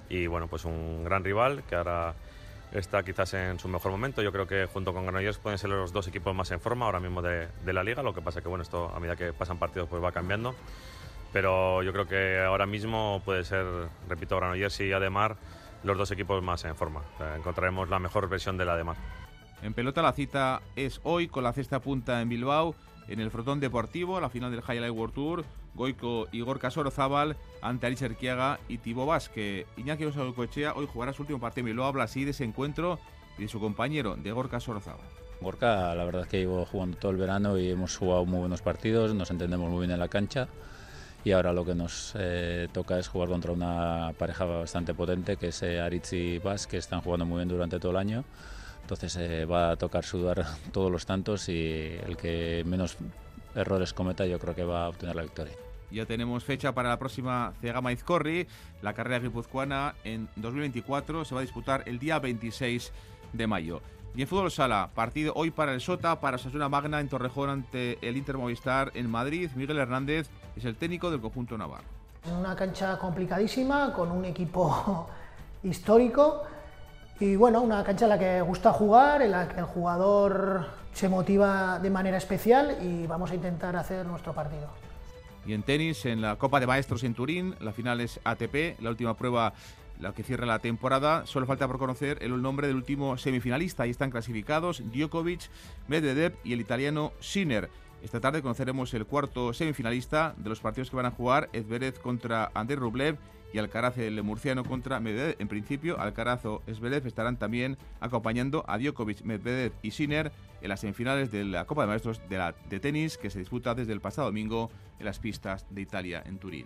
y bueno, pues un gran rival que ahora está quizás en su mejor momento. Yo creo que junto con Granollers pueden ser los dos equipos más en forma ahora mismo de, la liga. Lo que pasa que bueno, esto a medida que pasan partidos pues va cambiando. Pero yo creo que ahora mismo puede ser, repito, Granollers y Ademar los dos equipos más en forma. encontraremos la mejor versión de la Ademar. En pelota la cita es hoy con la cesta punta en Bilbao, en el Frotón Deportivo, la final del Highlight World Tour. Goico y Gorka Sorozábal ante Aris Erquiaga y Tibo Vázquez. Iñaki Cochea hoy jugará su último partido y lo habla así de ese encuentro y de su compañero, de Gorka Sorozábal. Gorka, la verdad es que llevo jugando todo el verano y hemos jugado muy buenos partidos, nos entendemos muy bien en la cancha y ahora lo que nos eh, toca es jugar contra una pareja bastante potente que es eh, Aritz y Vaz, que están jugando muy bien durante todo el año. Entonces eh, va a tocar sudar [LAUGHS] todos los tantos y el que menos errores cometa, yo creo que va a obtener la victoria. Ya tenemos fecha para la próxima Cegama Izcorri. La carrera guipuzcoana en 2024 se va a disputar el día 26 de mayo. Y en fútbol sala, partido hoy para el Sota, para Sasuna Magna en Torrejón ante el Inter Movistar en Madrid. Miguel Hernández es el técnico del conjunto navarro. Una cancha complicadísima, con un equipo [LAUGHS] histórico y bueno, una cancha en la que gusta jugar, en la que el jugador se motiva de manera especial y vamos a intentar hacer nuestro partido. Y en tenis, en la Copa de Maestros en Turín, la final es ATP, la última prueba la que cierra la temporada. Solo falta por conocer el nombre del último semifinalista. Ahí están clasificados Djokovic, Medvedev y el italiano Sinner. Esta tarde conoceremos el cuarto semifinalista de los partidos que van a jugar Edverev contra André Rublev y Alcaraz el murciano contra Medvedev. En principio, Alcaraz o estarán también acompañando a Djokovic, Medvedev y Sinner en las semifinales de la Copa de Maestros de tenis que se disputa desde el pasado domingo en las pistas de Italia en Turín.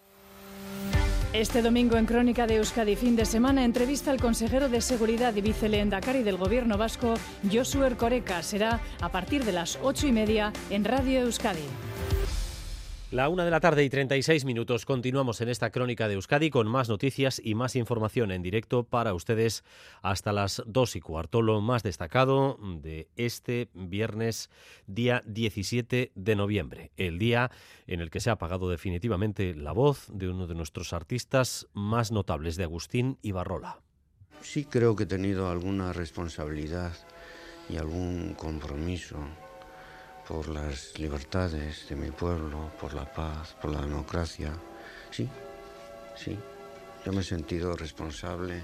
Este domingo en Crónica de Euskadi fin de semana entrevista al consejero de Seguridad y viceleendacari del Gobierno vasco, Josué Ercoreca. Será a partir de las ocho y media en Radio Euskadi. La una de la tarde y 36 minutos. Continuamos en esta crónica de Euskadi con más noticias y más información en directo para ustedes hasta las dos y cuarto. Lo más destacado de este viernes, día 17 de noviembre, el día en el que se ha apagado definitivamente la voz de uno de nuestros artistas más notables, de Agustín Ibarrola. Sí creo que he tenido alguna responsabilidad y algún compromiso por las libertades de mi pueblo, por la paz, por la democracia. Sí, sí, yo me he sentido responsable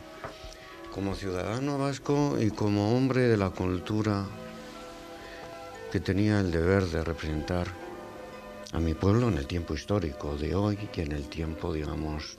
como ciudadano vasco y como hombre de la cultura que tenía el deber de representar a mi pueblo en el tiempo histórico de hoy y en el tiempo, digamos,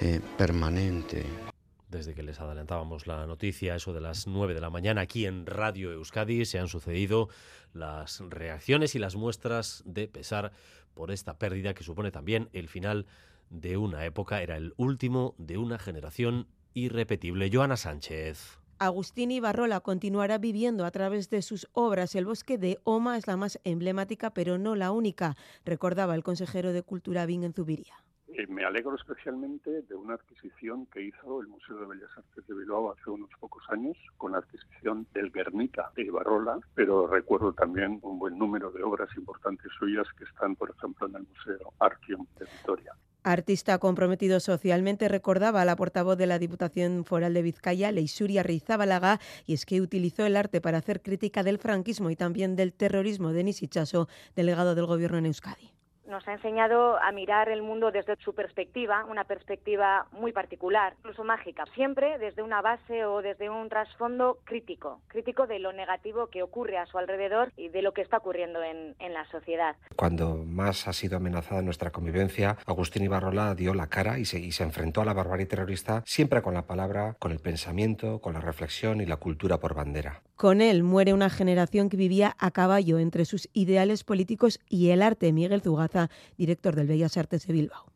eh, permanente desde que les adelantábamos la noticia, eso de las 9 de la mañana, aquí en Radio Euskadi, se han sucedido las reacciones y las muestras de pesar por esta pérdida que supone también el final de una época, era el último de una generación irrepetible. Joana Sánchez. Agustín Ibarrola continuará viviendo a través de sus obras. El bosque de Oma es la más emblemática, pero no la única, recordaba el consejero de Cultura Bing en Zubiría. Eh, me alegro especialmente de una adquisición que hizo el Museo de Bellas Artes de Bilbao hace unos pocos años con la adquisición del Guernica de Ibarrola, pero recuerdo también un buen número de obras importantes suyas que están, por ejemplo, en el Museo Artium de Vitoria. Artista comprometido socialmente, recordaba a la portavoz de la Diputación Foral de Vizcaya, Leisuria Rizabalaga, y es que utilizó el arte para hacer crítica del franquismo y también del terrorismo. Denis Ichaso, delegado del Gobierno en Euskadi nos ha enseñado a mirar el mundo desde su perspectiva, una perspectiva muy particular, incluso mágica, siempre desde una base o desde un trasfondo crítico, crítico de lo negativo que ocurre a su alrededor y de lo que está ocurriendo en, en la sociedad. Cuando más ha sido amenazada nuestra convivencia, Agustín Ibarrola dio la cara y se, y se enfrentó a la barbarie terrorista siempre con la palabra, con el pensamiento, con la reflexión y la cultura por bandera. Con él muere una generación que vivía a caballo entre sus ideales políticos y el arte. Miguel Zugaza, director del Bellas Artes de Bilbao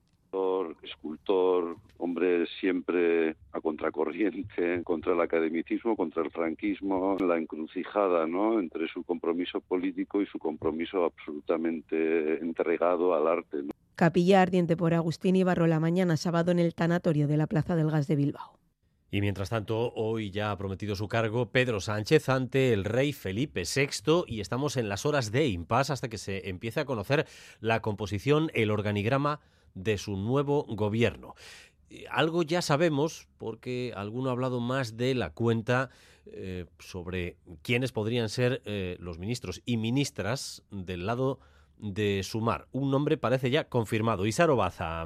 escultor, hombre siempre a contracorriente, [LAUGHS] contra el academicismo, contra el franquismo, la encrucijada ¿no? entre su compromiso político y su compromiso absolutamente entregado al arte. Capilla ardiente por Agustín Ibarrola mañana sábado en el tanatorio de la Plaza del Gas de Bilbao. Y mientras tanto, hoy ya ha prometido su cargo Pedro Sánchez ante el rey Felipe VI y estamos en las horas de impasse hasta que se empiece a conocer la composición, el organigrama de su nuevo gobierno. Algo ya sabemos, porque alguno ha hablado más de la cuenta eh, sobre quiénes podrían ser eh, los ministros y ministras del lado de Sumar. Un nombre parece ya confirmado. Isaro Baza.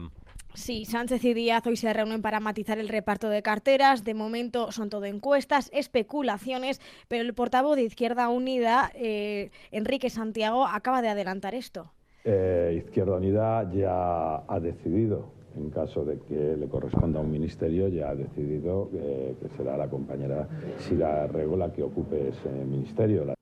Sí, Sánchez y Díaz hoy se reúnen para matizar el reparto de carteras. De momento son todo encuestas, especulaciones, pero el portavoz de Izquierda Unida, eh, Enrique Santiago, acaba de adelantar esto. Eh, Izquierda Unida ya ha decidido, en caso de que le corresponda a un ministerio, ya ha decidido eh, que será la compañera Sira Rego la que ocupe ese ministerio.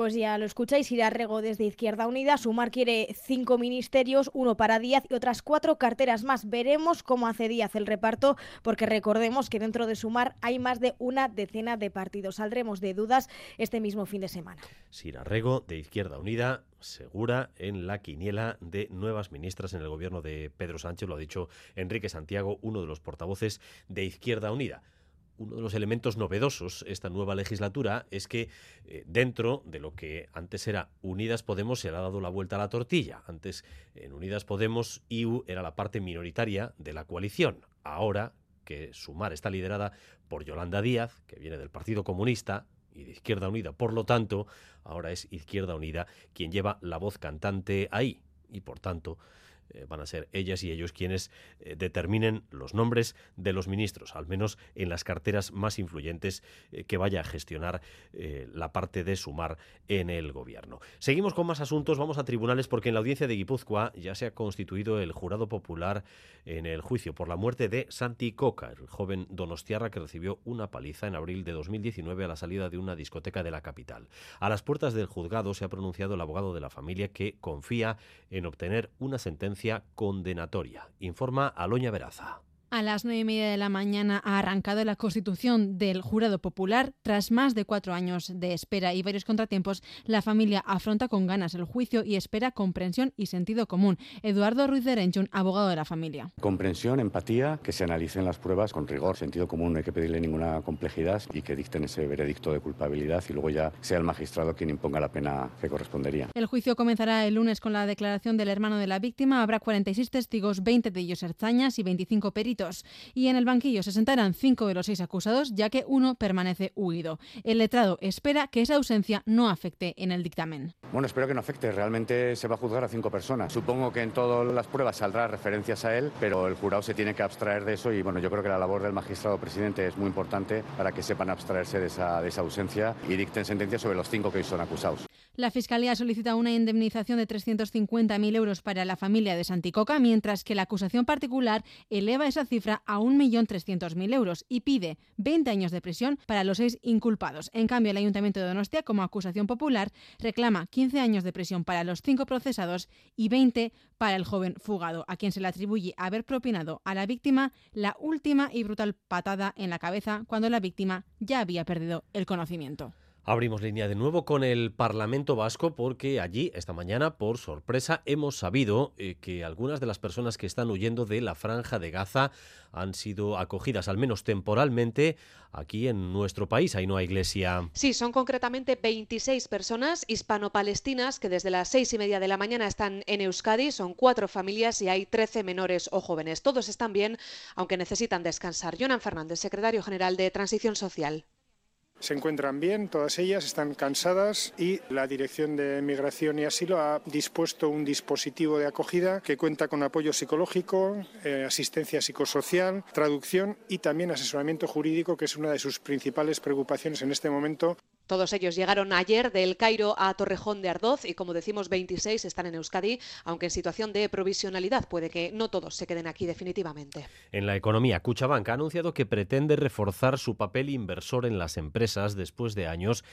Pues ya lo escucháis, irá Rego desde Izquierda Unida. Sumar quiere cinco ministerios, uno para Díaz y otras cuatro carteras más. Veremos cómo hace Díaz el reparto, porque recordemos que dentro de Sumar hay más de una decena de partidos. Saldremos de dudas este mismo fin de semana. Sira Rego de Izquierda Unida, segura en la quiniela de nuevas ministras en el gobierno de Pedro Sánchez, lo ha dicho Enrique Santiago, uno de los portavoces de Izquierda Unida uno de los elementos novedosos esta nueva legislatura es que eh, dentro de lo que antes era Unidas Podemos se ha dado la vuelta a la tortilla. Antes en Unidas Podemos IU era la parte minoritaria de la coalición. Ahora que Sumar está liderada por Yolanda Díaz, que viene del Partido Comunista, y de Izquierda Unida. Por lo tanto, ahora es Izquierda Unida quien lleva la voz cantante ahí. Y por tanto, eh, van a ser ellas y ellos quienes eh, determinen los nombres de los ministros, al menos en las carteras más influyentes eh, que vaya a gestionar la parte de sumar en el gobierno. Seguimos con más asuntos, vamos a tribunales porque en la audiencia de Guipúzcoa ya se ha constituido el jurado popular en el juicio por la muerte de Santi Coca, el joven donostiarra que recibió una paliza en abril de 2019 a la salida de una discoteca de la capital. A las puertas del juzgado se ha pronunciado el abogado de la familia que confía en obtener una sentencia condenatoria, informa Aloña Veraza. A las nueve y media de la mañana ha arrancado la constitución del jurado popular. Tras más de cuatro años de espera y varios contratiempos, la familia afronta con ganas el juicio y espera comprensión y sentido común. Eduardo Ruiz de Renchun, abogado de la familia. Comprensión, empatía, que se analicen las pruebas con rigor, sentido común, no hay que pedirle ninguna complejidad y que dicten ese veredicto de culpabilidad y luego ya sea el magistrado quien imponga la pena que correspondería. El juicio comenzará el lunes con la declaración del hermano de la víctima. Habrá 46 testigos, 20 de ellos herzañas y 25 peritos y en el banquillo se sentarán cinco de los seis acusados, ya que uno permanece huido. El letrado espera que esa ausencia no afecte en el dictamen. Bueno, espero que no afecte. Realmente se va a juzgar a cinco personas. Supongo que en todas las pruebas saldrá referencias a él, pero el jurado se tiene que abstraer de eso y bueno, yo creo que la labor del magistrado presidente es muy importante para que sepan abstraerse de esa, de esa ausencia y dicten sentencia sobre los cinco que hoy son acusados. La Fiscalía solicita una indemnización de 350.000 euros para la familia de Santicoca, mientras que la acusación particular eleva esa cifra a 1.300.000 euros y pide 20 años de prisión para los seis inculpados. En cambio, el Ayuntamiento de Donostia, como acusación popular, reclama 15 años de prisión para los cinco procesados y 20 para el joven fugado, a quien se le atribuye haber propinado a la víctima la última y brutal patada en la cabeza cuando la víctima ya había perdido el conocimiento. Abrimos línea de nuevo con el Parlamento Vasco porque allí, esta mañana, por sorpresa, hemos sabido eh, que algunas de las personas que están huyendo de la franja de Gaza han sido acogidas, al menos temporalmente, aquí en nuestro país. Ahí no hay iglesia. Sí, son concretamente 26 personas hispano-palestinas que desde las seis y media de la mañana están en Euskadi. Son cuatro familias y hay 13 menores o jóvenes. Todos están bien, aunque necesitan descansar. Jonan Fernández, secretario general de Transición Social. Se encuentran bien, todas ellas están cansadas y la Dirección de Migración y Asilo ha dispuesto un dispositivo de acogida que cuenta con apoyo psicológico, eh, asistencia psicosocial, traducción y también asesoramiento jurídico, que es una de sus principales preocupaciones en este momento. Todos ellos llegaron ayer del Cairo a Torrejón de Ardoz y, como decimos, 26 están en Euskadi, aunque en situación de provisionalidad puede que no todos se queden aquí definitivamente. En la economía, Cuchabank ha anunciado que pretende reforzar su papel inversor en las empresas después de años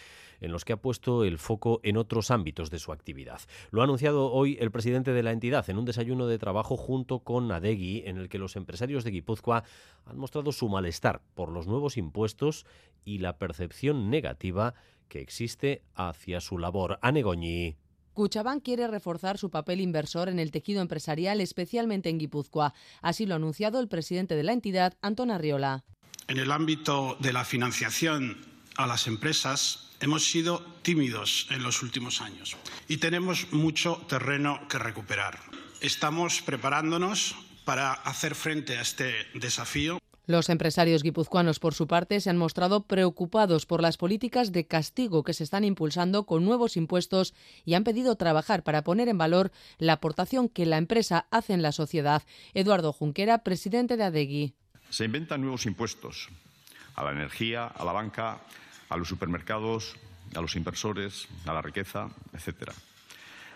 en los que ha puesto el foco en otros ámbitos de su actividad. Lo ha anunciado hoy el presidente de la entidad en un desayuno de trabajo junto con Adegui, en el que los empresarios de Guipúzcoa han mostrado su malestar por los nuevos impuestos y la percepción negativa que existe hacia su labor. Anegoñi. Cuchabán quiere reforzar su papel inversor en el tejido empresarial, especialmente en Guipúzcoa. Así lo ha anunciado el presidente de la entidad, Antón Arriola. En el ámbito de la financiación a las empresas, hemos sido tímidos en los últimos años y tenemos mucho terreno que recuperar. Estamos preparándonos para hacer frente a este desafío. Los empresarios guipuzcoanos, por su parte, se han mostrado preocupados por las políticas de castigo que se están impulsando con nuevos impuestos y han pedido trabajar para poner en valor la aportación que la empresa hace en la sociedad. Eduardo Junquera, presidente de ADEGI. Se inventan nuevos impuestos a la energía, a la banca, a los supermercados, a los inversores, a la riqueza, etcétera.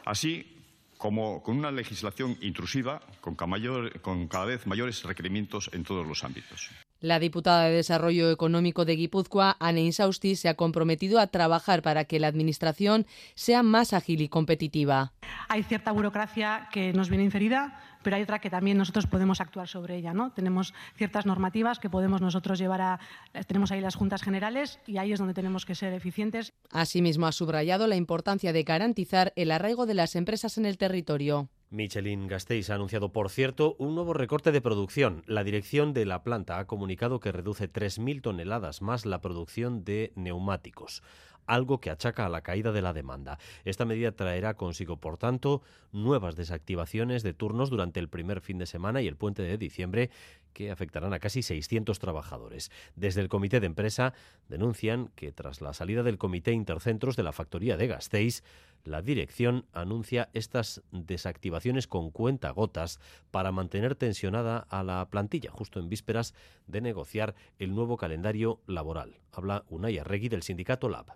Así como con una legislación intrusiva con cada vez mayores requerimientos en todos los ámbitos. La diputada de Desarrollo Económico de Guipúzcoa, Anne Insausti, se ha comprometido a trabajar para que la Administración sea más ágil y competitiva. Hay cierta burocracia que nos viene inferida, pero hay otra que también nosotros podemos actuar sobre ella. ¿no? Tenemos ciertas normativas que podemos nosotros llevar a. Tenemos ahí las juntas generales y ahí es donde tenemos que ser eficientes. Asimismo, ha subrayado la importancia de garantizar el arraigo de las empresas en el territorio. Michelin Gasteiz ha anunciado, por cierto, un nuevo recorte de producción. La dirección de la planta ha comunicado que reduce 3.000 toneladas más la producción de neumáticos algo que achaca a la caída de la demanda. Esta medida traerá consigo, por tanto, nuevas desactivaciones de turnos durante el primer fin de semana y el puente de diciembre que afectarán a casi 600 trabajadores. Desde el comité de empresa denuncian que tras la salida del comité intercentros de la factoría de Gasteiz, la dirección anuncia estas desactivaciones con cuentagotas para mantener tensionada a la plantilla justo en vísperas de negociar el nuevo calendario laboral. Habla Unai Arregui del sindicato LAB.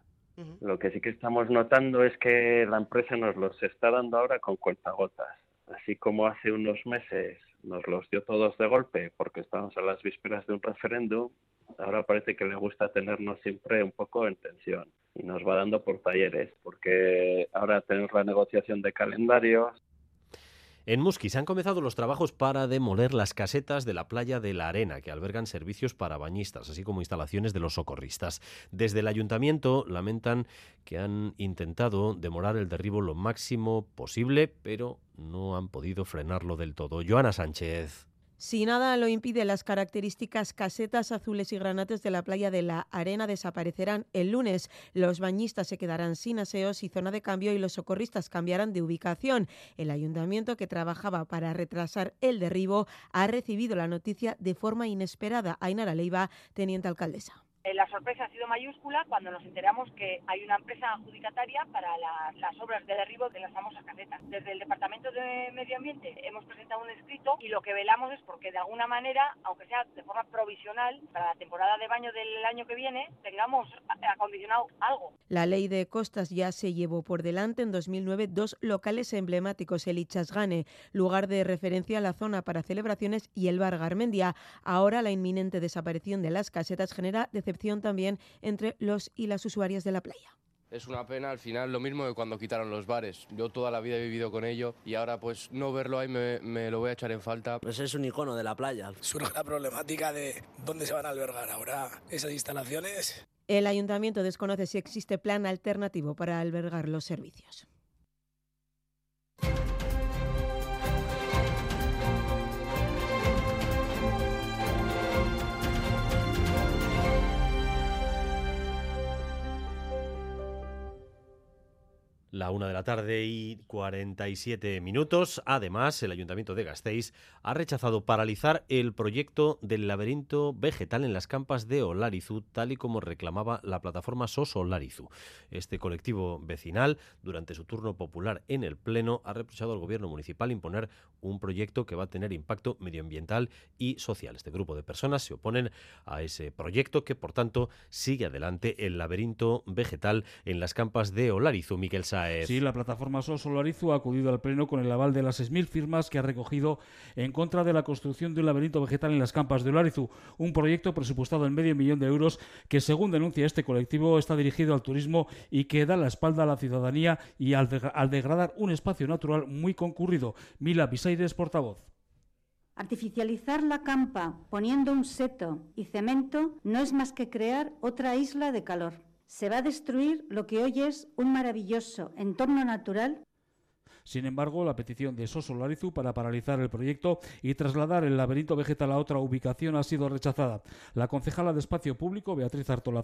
Lo que sí que estamos notando es que la empresa nos los está dando ahora con cuentagotas. Así como hace unos meses nos los dio todos de golpe porque estamos a las vísperas de un referéndum, ahora parece que le gusta tenernos siempre un poco en tensión y nos va dando por talleres porque ahora tenemos la negociación de calendarios, en Musquis han comenzado los trabajos para demoler las casetas de la playa de la Arena, que albergan servicios para bañistas, así como instalaciones de los socorristas. Desde el ayuntamiento lamentan que han intentado demorar el derribo lo máximo posible, pero no han podido frenarlo del todo. Joana Sánchez. Si nada lo impide, las características casetas azules y granates de la playa de la Arena desaparecerán el lunes. Los bañistas se quedarán sin aseos y zona de cambio y los socorristas cambiarán de ubicación. El ayuntamiento que trabajaba para retrasar el derribo ha recibido la noticia de forma inesperada. Ainara Leiva, teniente alcaldesa. Eh, la sorpresa ha sido mayúscula cuando nos enteramos que hay una empresa adjudicataria para las obras de derribo de las famosas casetas. Desde el Departamento de Medio Ambiente hemos presentado un escrito y lo que velamos es porque de alguna manera, aunque sea de forma provisional, para la temporada de baño del año que viene, tengamos acondicionado algo. La ley de costas ya se llevó por delante en 2009 dos locales emblemáticos, el Ichasgane, lugar de referencia a la zona para celebraciones, y el Bar Garmendia. Ahora la inminente desaparición de las casetas genera decepción también entre los y las usuarias de la playa. Es una pena, al final lo mismo que cuando quitaron los bares. Yo toda la vida he vivido con ello y ahora pues no verlo ahí me, me, lo voy a echar en falta. Pues es un icono de la playa. Surge la problemática de dónde se van a albergar ahora esas instalaciones. El ayuntamiento desconoce si existe plan alternativo para albergar los servicios. La una de la tarde y 47 minutos. Además, el Ayuntamiento de Gasteiz ha rechazado paralizar el proyecto del laberinto vegetal en las campas de Olarizu, tal y como reclamaba la plataforma SOS Olarizu. Este colectivo vecinal, durante su turno popular en el Pleno, ha reprochado al gobierno municipal imponer un proyecto que va a tener impacto medioambiental y social. Este grupo de personas se oponen a ese proyecto que, por tanto, sigue adelante el laberinto vegetal en las campas de Olarizu. Miquel Sí, la plataforma SOS Solarizu ha acudido al Pleno con el aval de las 6.000 firmas que ha recogido en contra de la construcción de un laberinto vegetal en las campas de Olarizu, un proyecto presupuestado en medio millón de euros que, según denuncia este colectivo, está dirigido al turismo y que da la espalda a la ciudadanía y al, al degradar un espacio natural muy concurrido. Mila Bisaires, portavoz. Artificializar la campa poniendo un seto y cemento no es más que crear otra isla de calor se va a destruir lo que hoy es un maravilloso entorno natural sin embargo, la petición de Soso Larizu para paralizar el proyecto y trasladar el laberinto vegetal a otra ubicación ha sido rechazada. La concejala de Espacio Público, Beatriz Artola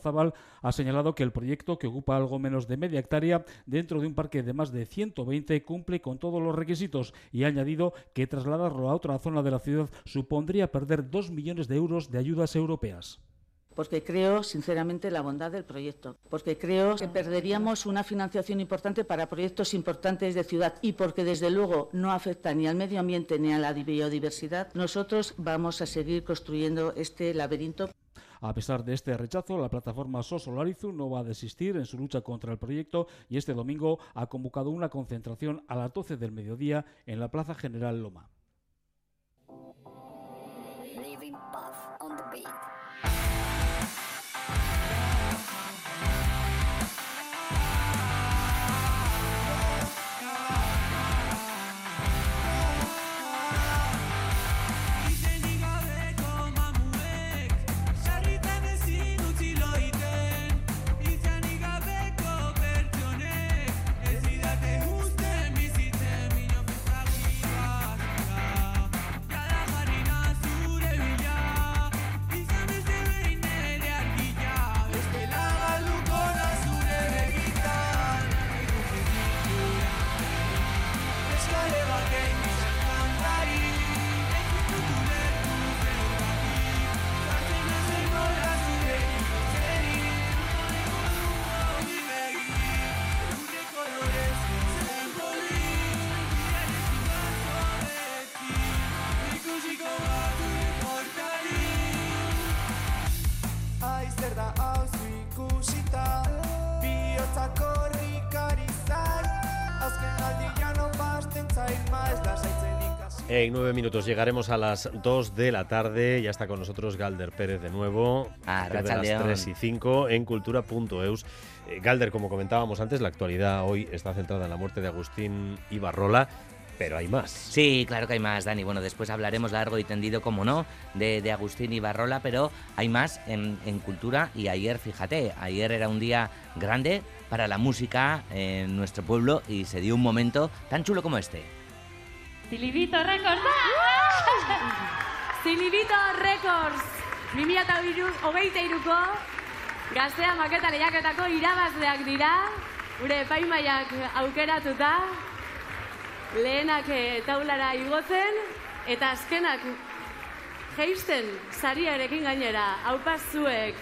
ha señalado que el proyecto, que ocupa algo menos de media hectárea dentro de un parque de más de 120, cumple con todos los requisitos y ha añadido que trasladarlo a otra zona de la ciudad supondría perder dos millones de euros de ayudas europeas porque creo sinceramente la bondad del proyecto, porque creo que perderíamos una financiación importante para proyectos importantes de ciudad y porque desde luego no afecta ni al medio ambiente ni a la biodiversidad, nosotros vamos a seguir construyendo este laberinto. A pesar de este rechazo, la plataforma Sosolarizu no va a desistir en su lucha contra el proyecto y este domingo ha convocado una concentración a las 12 del mediodía en la Plaza General Loma. En nueve minutos llegaremos a las dos de la tarde. Ya está con nosotros Galder Pérez de nuevo. A las 3 y 5 en cultura.eus. Eh, Galder, como comentábamos antes, la actualidad hoy está centrada en la muerte de Agustín Ibarrola. Pero hay más. Sí, claro que hay más, Dani. Bueno, después hablaremos largo y tendido, como no, de, de Agustín Ibarrola, pero hay más en, en, cultura. Y ayer, fíjate, ayer era un día grande para la música en nuestro pueblo y se dio un momento tan chulo como este. Silibito Records! Silibito Records! 2008ko gaztea maketa lehiaketako irabazleak dira, gure epaimaiak aukeratuta, lehenak eh, taulara igotzen, eta azkenak geisten sariarekin gainera, haupaz zuek,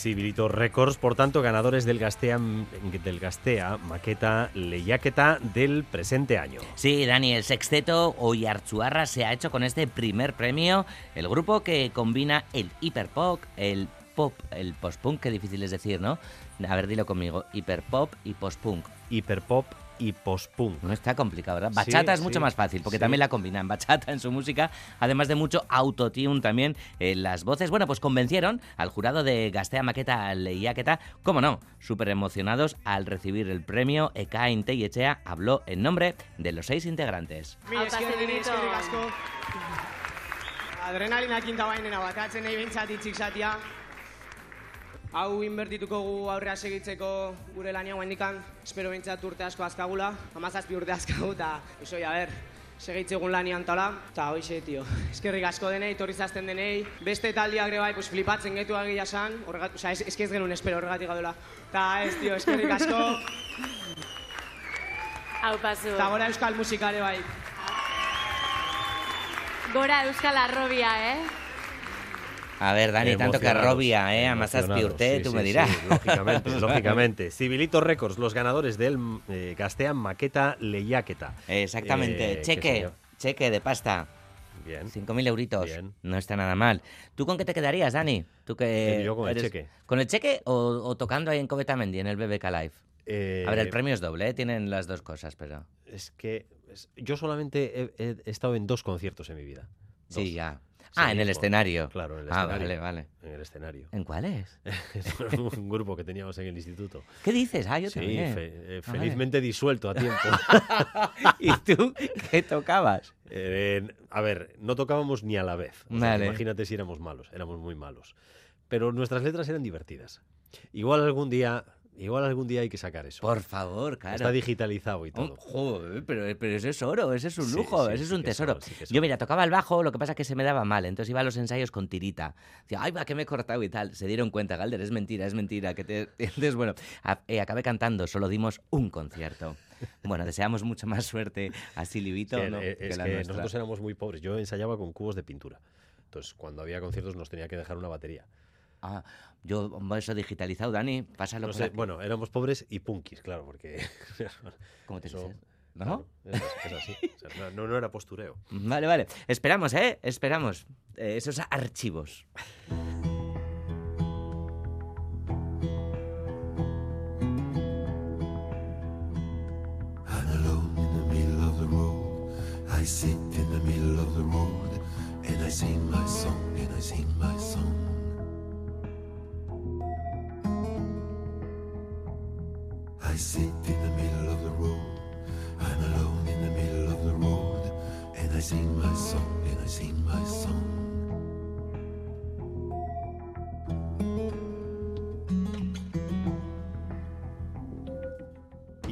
Civilito Records, por tanto, ganadores del Gastea, del Gastea Maqueta Leyaqueta del presente año. Sí, Dani, el sexteto Oyarchuarra se ha hecho con este primer premio, el grupo que combina el hiperpop, el pop, el postpunk, qué difícil es decir, ¿no? A ver, dilo conmigo, hiperpop y postpunk. Hiperpop y post-punk. No está complicado, ¿verdad? Bachata es mucho más fácil, porque también la combinan. Bachata en su música, además de mucho autotune también en las voces. Bueno, pues convencieron al jurado de Gastea Maqueta Leíaqueta, cómo no, súper emocionados al recibir el premio. Eka y Echea habló en nombre de los seis integrantes. adrenalina kinta bainena batatzen nahi bintzat itxik. Hau inbertituko gu aurrea segitzeko gure lania guendikan, espero bintzat urte asko azkagula, amazazpi urte azkagu, eta usoi, a ber, segitzegun lanian tala, eta hoxe, tio. Eskerrik asko denei, torri zazten denei, beste taldiak ere bai, pues, flipatzen getu agia san, horregat, oza, ez, ez genuen espero horregatik gaudela. Eta ez, tio, eskerrik asko. Hau pasu. Eta gora euskal musikare bai. Gora Euskal Arrobia, eh? A ver, Dani, tanto que arrobia, ¿eh? Emocionados, urte, sí, tú sí, me dirás. sí, lógicamente, [LAUGHS] lógicamente. Civilito Records, los ganadores del eh, Gastean Maqueta Lehiaketa. Exactamente. Eh, cheque, cheque de pasta. Bien. 5.000 euritos. Bien. No está nada mal. ¿Tú con qué te quedarías, Dani? ¿Tú que Yo con el cheque. ¿Con el cheque o, o tocando ahí en Covetamendi, en el BBK Live? Eh, A ver, el premio es doble, ¿eh? Tienen las dos cosas, pero... Es que yo solamente he, estado en dos conciertos en mi vida. Sí, ya. Ah, en el mismo. escenario. Claro, en el Ah, escenario. vale, vale. En el escenario. ¿En cuáles? [LAUGHS] Es un grupo que teníamos en el instituto. ¿Qué dices? Ah, yo sí, también. fe- eh, Ah, vale. felizmente disuelto a tiempo. [LAUGHS] ¿Y tú qué tocabas? Eh, a ver, no tocábamos ni a la vez. O sea, Vale. imagínate si éramos malos, éramos muy malos. Pero nuestras letras eran divertidas. Igual algún día, igual algún día hay que sacar eso. Por favor, claro. Está digitalizado y Oh, todo. joder, pero, pero eso es oro, ese es un Sí, lujo, sí, ese es sí un es tesoro. oro, sí es Yo, mira, tocaba el bajo, lo que pasa es que se me daba mal, entonces iba a los ensayos con tirita. Decía, ay, va, que me he cortado y tal. Se dieron cuenta, Galder, es mentira, es mentira. Que te... [LAUGHS] Entonces, bueno, a- eh, acabé cantando, solo dimos un concierto. Bueno, deseamos mucha más suerte a Silivito. Que, ¿no? eh, que es la que nosotros éramos muy pobres. Yo ensayaba con cubos de pintura. Entonces, cuando había conciertos nos tenía que dejar una batería. Ah, yo, eso digitalizado, Dani, pásalo No por sé, aquí. bueno, éramos pobres y punkis, claro, porque... [LAUGHS] ¿Cómo te eso- dices? ¿No? claro, es, es así. O sea, no, no era postureo. Vale, vale. Esperamos, ¿eh? Esperamos eh, esos archivos. I'm alone in the middle of the road. I sit in the middle of the road and I sing my song and I sing my song. Sit in the middle of the road. I'm alone in the middle of the road and I sing my song and I sing my song.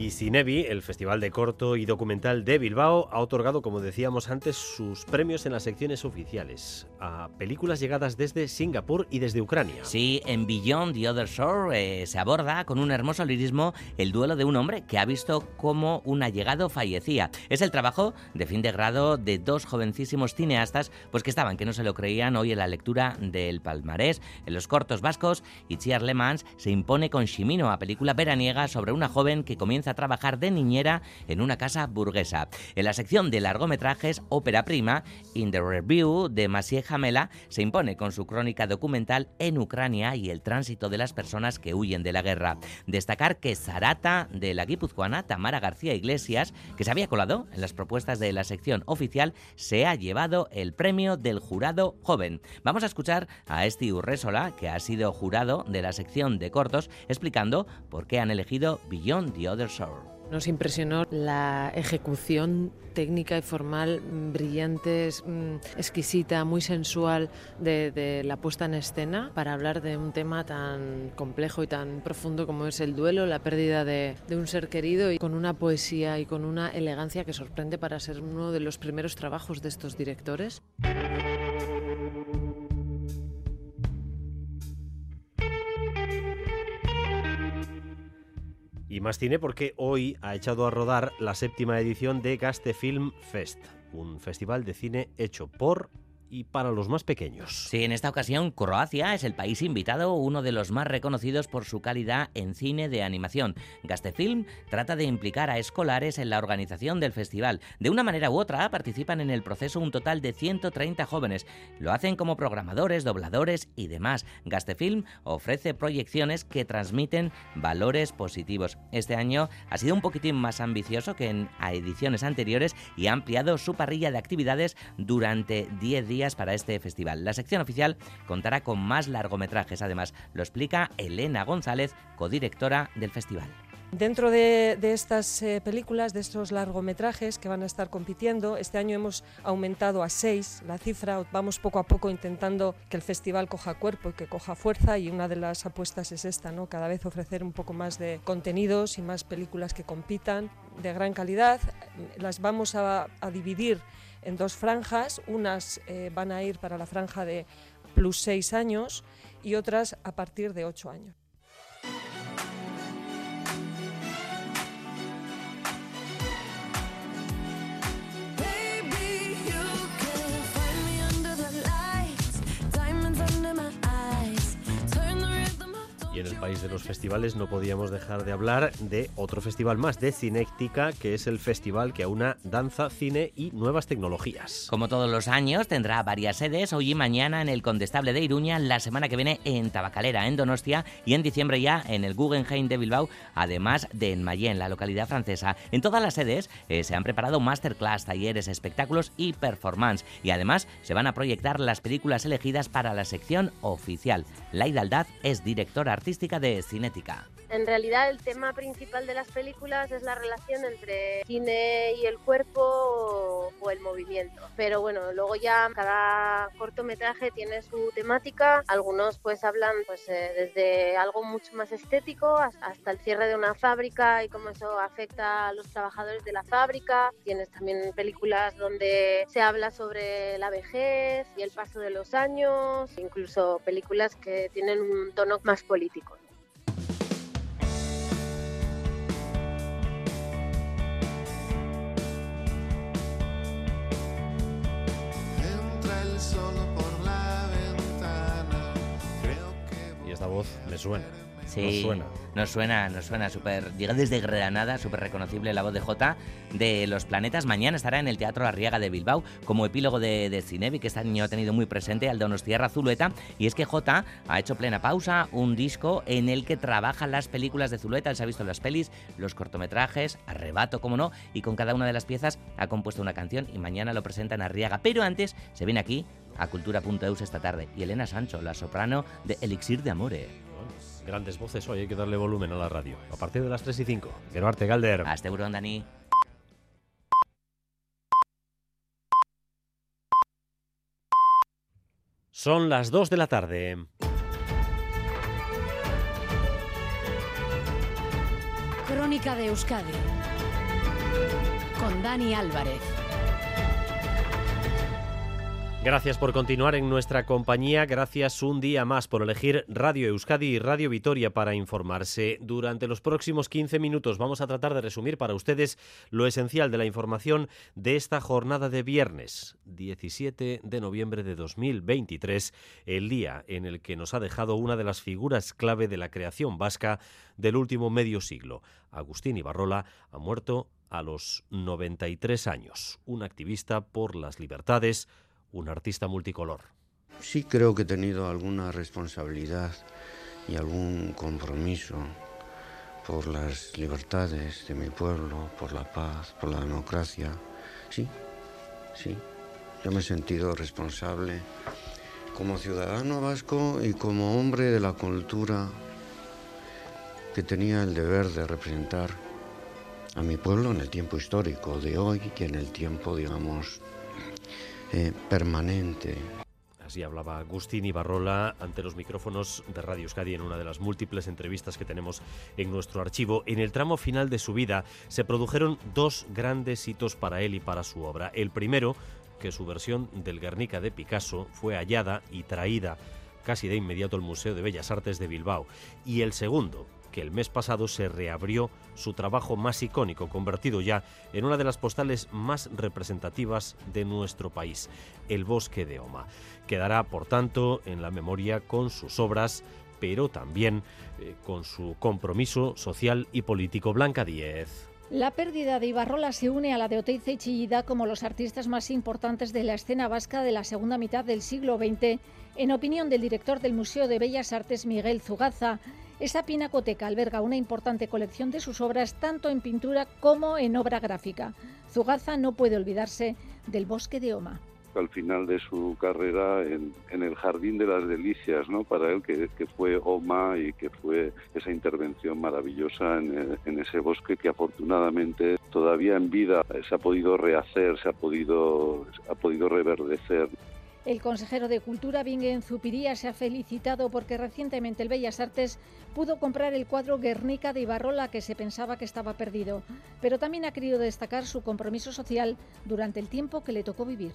Y Cinebi, el Festival de Corto y Documental de Bilbao, ha otorgado, como decíamos antes, sus premios en las secciones oficiales a películas llegadas desde Singapur y desde Ucrania. Sí, en Beyond the Other Shore eh, se aborda con un hermoso lirismo el duelo de un hombre que ha visto cómo un allegado fallecía. Es el trabajo de fin de grado de dos jovencísimos cineastas, pues que estaban, que no se lo creían hoy en la lectura del palmarés. En los cortos vascos, Itziar Lemans se impone con Shimino a película veraniega sobre una joven que comienza a trabajar de niñera en una casa burguesa. En la sección de largometrajes, ópera prima, In the Review de Maciej Jamela se impone con su crónica documental en Ucrania y el tránsito de las personas que huyen de la guerra. Destacar que Sarata de la guipuzcoana Tamara García Iglesias, que se había colado en las propuestas de la sección oficial, se ha llevado el premio del jurado joven. Vamos a escuchar a Esti Urresola, que ha sido jurado de la sección de cortos, explicando por qué han elegido Beyond the Other Shore. Nos impresionó la ejecución técnica y formal mm, brillante, mm, exquisita, muy sensual de, de la puesta en escena para hablar de un tema tan complejo y tan profundo como es el duelo, la pérdida de, de un ser querido y con una poesía y con una elegancia que sorprende para ser uno de los primeros trabajos de estos directores. Y más cine porque hoy ha echado a rodar la séptima edición de Gaste Film Fest, un festival de cine hecho por y para los más pequeños. Sí, en esta ocasión Croacia es el país invitado, uno de los más reconocidos por su calidad en cine de animación. Gastefilm trata de implicar a escolares en la organización del festival. De una manera u otra participan en el proceso un total de 130 jóvenes. Lo hacen como programadores, dobladores y demás. Gastefilm ofrece proyecciones que transmiten valores positivos. Este año ha sido un poquitín más ambicioso que en ediciones anteriores y ha ampliado su parrilla de actividades durante 10 días para este festival. La sección oficial contará con más largometrajes, además lo explica Elena González, codirectora del festival. Dentro de, estas eh, películas, de estos largometrajes que van a estar compitiendo, este año hemos aumentado a seis la cifra. Vamos poco a poco intentando que el festival coja cuerpo y que coja fuerza y una de las apuestas es esta, ¿no? cada vez ofrecer un poco más de contenidos y más películas que compitan de gran calidad. Las vamos a dividir en dos franjas, unas eh, van a ir para la franja de plus seis años y otras a partir de ocho años. En el país de los festivales no podíamos dejar de hablar de otro festival más, de Cinéctica, que es el festival que aúna danza, cine y nuevas tecnologías. Como todos los años, tendrá varias sedes, hoy y mañana en el Condestable de Iruña, la semana que viene en Tabacalera, en Donostia, y en diciembre ya en el Guggenheim de Bilbao, además de en Mayén, la localidad francesa. En todas las sedes eh, se han preparado masterclass, talleres, espectáculos y performance, y además se van a proyectar las películas elegidas para la sección oficial. Laida Aldaz es directora artística de Cinética. En realidad el tema principal de las películas es la relación entre cine y el cuerpo o, o el movimiento. Pero bueno, luego ya cada cortometraje tiene su temática. Algunos pues hablan pues eh, desde algo mucho más estético has- hasta el cierre de una fábrica y cómo eso afecta a los trabajadores de la fábrica. Tienes también películas donde se habla sobre la vejez y el paso de los años, incluso películas que tienen un tono más político. Entra el sol por la ventana. Creo que Y esta voz me suena. Sí, Nos suena. Nos suena, nos suena súper. Llega desde Granada, súper reconocible la voz de Jota de Los Planetas. Mañana estará en el Teatro Arriaga de Bilbao como epílogo de, de Cinevi, que este año ha tenido muy presente al Donostierra Zulueta. Y es que Jota ha hecho plena pausa un disco en el que trabaja las películas de Zulueta. Él se ha visto las pelis, los cortometrajes, Arrebato, como no, y con cada una de las piezas ha compuesto una canción y mañana lo presenta en Arriaga. Pero antes se viene aquí a cultura.eus esta tarde. Y Elena Sancho, la soprano de Elixir de Amore. Grandes voces hoy, hay que darle volumen a la radio. A partir de las 3 y 5. Gerarte Galder. Hasta Euron, Dani. Son las 2 de la tarde. Crónica de Euskadi con Dani Álvarez. Gracias por continuar en nuestra compañía, gracias un día más por elegir Radio Euskadi y Radio Vitoria para informarse. Durante los próximos 15 minutos vamos a tratar de resumir para ustedes lo esencial de la información de esta jornada de viernes, 17 de noviembre de 2023, el día en el que nos ha dejado una de las figuras clave de la creación vasca del último medio siglo. Agustín Ibarrola ha muerto a los 93 años, un activista por las libertades, un artista multicolor. Sí creo que he tenido alguna responsabilidad y algún compromiso por las libertades de mi pueblo, por la paz, por la democracia. Sí, sí. Yo me he sentido responsable como ciudadano vasco y como hombre de la cultura que tenía el deber de representar a mi pueblo en el tiempo histórico de hoy y en el tiempo, digamos, eh, permanente. Así hablaba Agustín Ibarrola ante los micrófonos de Radio Euskadi en una de las múltiples entrevistas que tenemos en nuestro archivo. En el tramo final de su vida se produjeron dos grandes hitos para él y para su obra. El primero, que su versión del Guernica de Picasso fue hallada y traída casi de inmediato al Museo de Bellas Artes de Bilbao. Y el segundo, que el mes pasado se reabrió su trabajo más icónico, convertido ya en una de las postales más representativas de nuestro país, El Bosque de Oma. Quedará, por tanto, en la memoria con sus obras, pero también eh, con su compromiso social y político. Blanca Díez. La pérdida de Ibarrola se une a la de Oteiza y Chillida como los artistas más importantes de la escena vasca de la segunda mitad del siglo XX, en opinión del director del Museo de Bellas Artes Miguel Zugaza. Esa pinacoteca alberga una importante colección de sus obras tanto en pintura como en obra gráfica. Zugaza no puede olvidarse del bosque de Oma. Al final de su carrera en, en el Jardín de las Delicias, ¿no? Para él, que, que fue Oma y que fue esa intervención maravillosa en, el- en ese bosque que afortunadamente todavía en vida se ha podido rehacer, se ha podido, ha podido reverdecer. El consejero de Cultura, Bingen Zupiría, se ha felicitado porque recientemente el Bellas Artes pudo comprar el cuadro Guernica de Ibarrola que se pensaba que estaba perdido, pero también ha querido destacar su compromiso social durante el tiempo que le tocó vivir.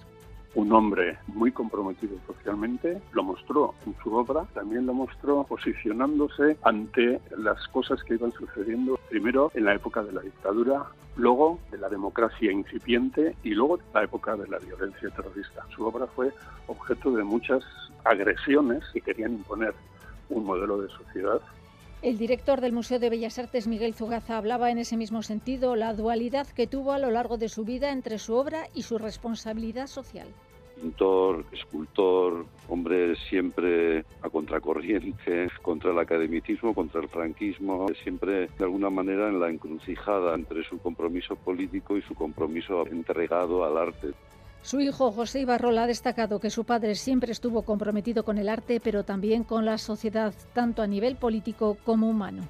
Un hombre muy comprometido socialmente, lo mostró en su obra, también lo mostró posicionándose ante las cosas que iban sucediendo, primero en la época de la dictadura, luego de la democracia incipiente y luego la época de la violencia terrorista. Su obra fue objeto de muchas agresiones que querían imponer un modelo de sociedad El director del Museo de Bellas Artes, Miguel Zugaza, hablaba en ese mismo sentido la dualidad que tuvo a lo largo de su vida entre su obra y su responsabilidad social. pintor, escultor, hombre siempre a contracorriente, [LAUGHS] contra el academicismo, contra el franquismo, siempre de alguna manera en la encrucijada entre su compromiso político y su compromiso entregado al arte. Su hijo José Ibarrola ha destacado que su padre siempre estuvo comprometido con el arte, pero también con la sociedad, tanto a nivel político como humano.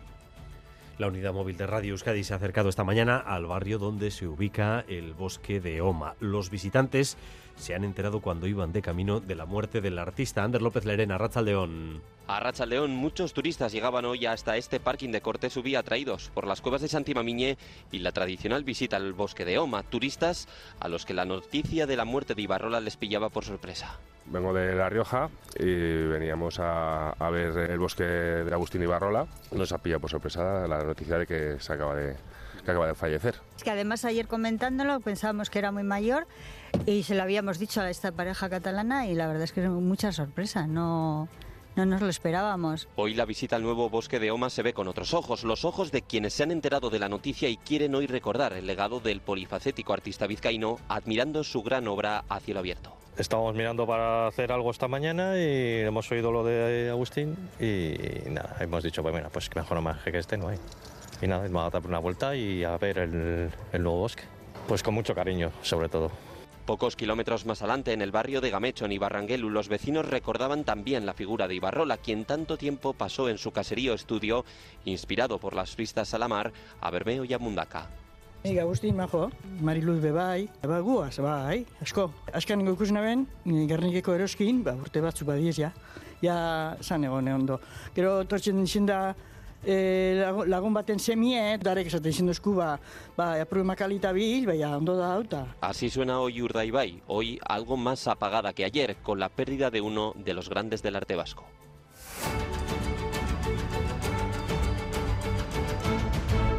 La unidad móvil de Radio Euskadi se ha acercado esta mañana al barrio donde se ubica el bosque de Oma. Los visitantes se han enterado cuando iban de camino de la muerte del artista Ander López Lerena, León. A Racha León, muchos turistas llegaban hoy hasta este parking de Cortés Subí atraídos por las cuevas de Santimamiñe y la tradicional visita al bosque de Oma. Turistas a los que la noticia de la muerte de Ibarrola les pillaba por sorpresa. Vengo de La Rioja y veníamos a, a ver el bosque de Agustín Ibarrola. Nos ha pillado por sorpresa la noticia de que se acaba de, que acaba de fallecer. Es que además ayer comentándolo pensábamos que era muy mayor y se lo habíamos dicho a esta pareja catalana y la verdad es que es mucha sorpresa, no, no nos lo esperábamos. Hoy la visita al nuevo bosque de Oma se ve con otros ojos, los ojos de quienes se han enterado de la noticia y quieren hoy recordar el legado del polifacético artista vizcaíno, admirando su gran obra a cielo abierto. Estábamos mirando para hacer algo esta mañana y hemos oído lo de Agustín y nada, hemos dicho, pues mira, pues mejor homenaje que este no hay. Y nada, dado a dar una vuelta y a ver el, el nuevo bosque. Pues con mucho cariño, sobre todo. Pocos kilómetros más adelante, en el barrio de Gamecho, en Ibarranguelu, los vecinos recordaban también la figura de Ibarrola, quien tanto tiempo pasó en su caserío estudio, inspirado por las vistas a la mar, a Bermeo y a Mundaca. Nik Agustin majo, Mariluz bebai, ba guaz, bai, asko. Azkan ikusi naben, Gernikeko eroskin, ba, urte batzu badiez, ja. Ja, zan egon ondo. Gero, tortzen izin da, e, lagun, baten semie, darek esaten izin duzku, ba, ba, apruema kalita bil, baina ondo da hauta. Así suena hoy Urdaibai, hoy algo más apagada que ayer, con la pérdida de uno de los grandes del arte vasco.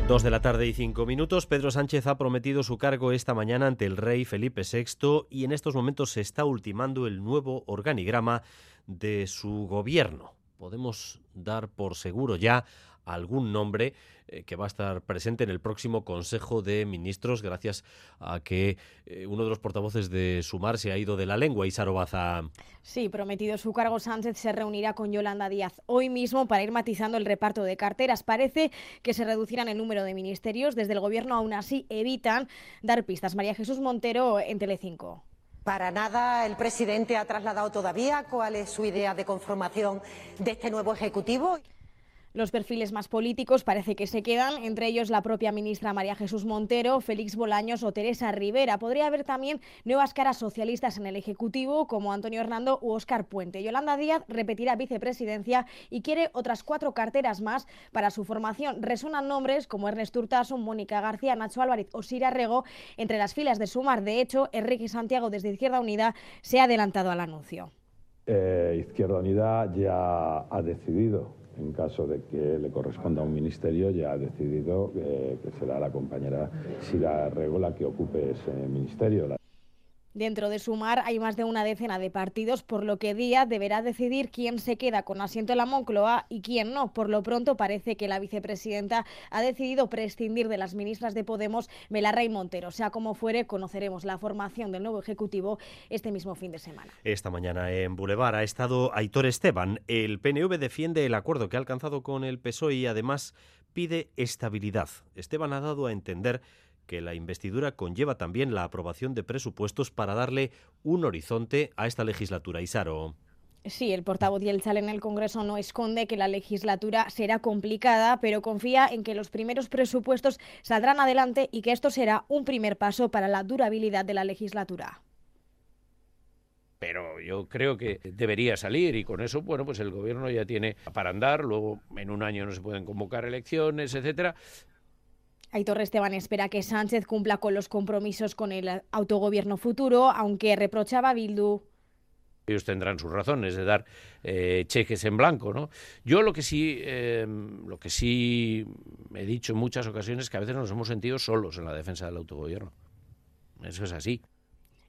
Dos de la tarde y cinco minutos. Pedro Sánchez ha prometido su cargo esta mañana ante el rey Felipe VI y en estos momentos se está ultimando el nuevo organigrama de su gobierno. Podemos dar por seguro ya algún nombre eh, que va a estar presente en el próximo Consejo de Ministros gracias a que eh, uno de los portavoces de Sumar se ha ido de la lengua, Isaro Baza. Sí, prometido su cargo, Sánchez se reunirá con Yolanda Díaz hoy mismo para ir matizando el reparto de carteras. Parece que se reducirán el número de ministerios. Desde el Gobierno aún así evitan dar pistas. María Jesús Montero en Telecinco. Para nada el presidente ha trasladado todavía cuál es su idea de conformación de este nuevo Ejecutivo. Los perfiles más políticos parece que se quedan, entre ellos la propia ministra María Jesús Montero, Félix Bolaños o Teresa Rivera. Podría haber también nuevas caras socialistas en el Ejecutivo, como Antonio Hernando u Óscar Puente. Yolanda Díaz repetirá vicepresidencia y quiere otras cuatro carteras más para su formación. Resonan nombres como Ernest Urtasun, Mónica García, Nacho Álvarez o Sira Rego entre las filas de Sumar. De hecho, Enrique Santiago desde Izquierda Unida se ha adelantado al anuncio. Eh, Izquierda Unida ya ha decidido en caso de que le corresponda un ministerio, ya ha decidido eh, que será la compañera Sira Rego la que ocupe ese ministerio. Dentro de Sumar hay más de una decena de partidos, por lo que Díaz deberá decidir quién se queda con asiento en la Moncloa y quién no. Por lo pronto parece que la vicepresidenta ha decidido prescindir de las ministras de Podemos, Belarra y Montero. Sea como fuere, conoceremos la formación del nuevo Ejecutivo este mismo fin de semana. Esta mañana en Boulevard ha estado Aitor Esteban. El PNV defiende el acuerdo que ha alcanzado con el PSOE y además pide estabilidad. Esteban ha dado a entender que la investidura conlleva también la aprobación de presupuestos para darle un horizonte a esta legislatura. Isaro. Sí, el portavoz Yelchal en el Congreso no esconde que la legislatura será complicada, pero confía en que los primeros presupuestos saldrán adelante y que esto será un primer paso para la durabilidad de la legislatura. pero yo creo que debería salir y con eso, bueno, pues el gobierno ya tiene para andar, luego en un año no se pueden convocar elecciones, etcétera. Aitor Esteban espera que Sánchez cumpla con los compromisos con el autogobierno futuro, aunque reprochaba a Bildu Ellos tendrán sus razones de dar eh, cheques en blanco, ¿no? Yo lo que sí, eh, lo que sí he dicho en muchas ocasiones es que a veces nos hemos sentido solos en la defensa del autogobierno. Eso es así.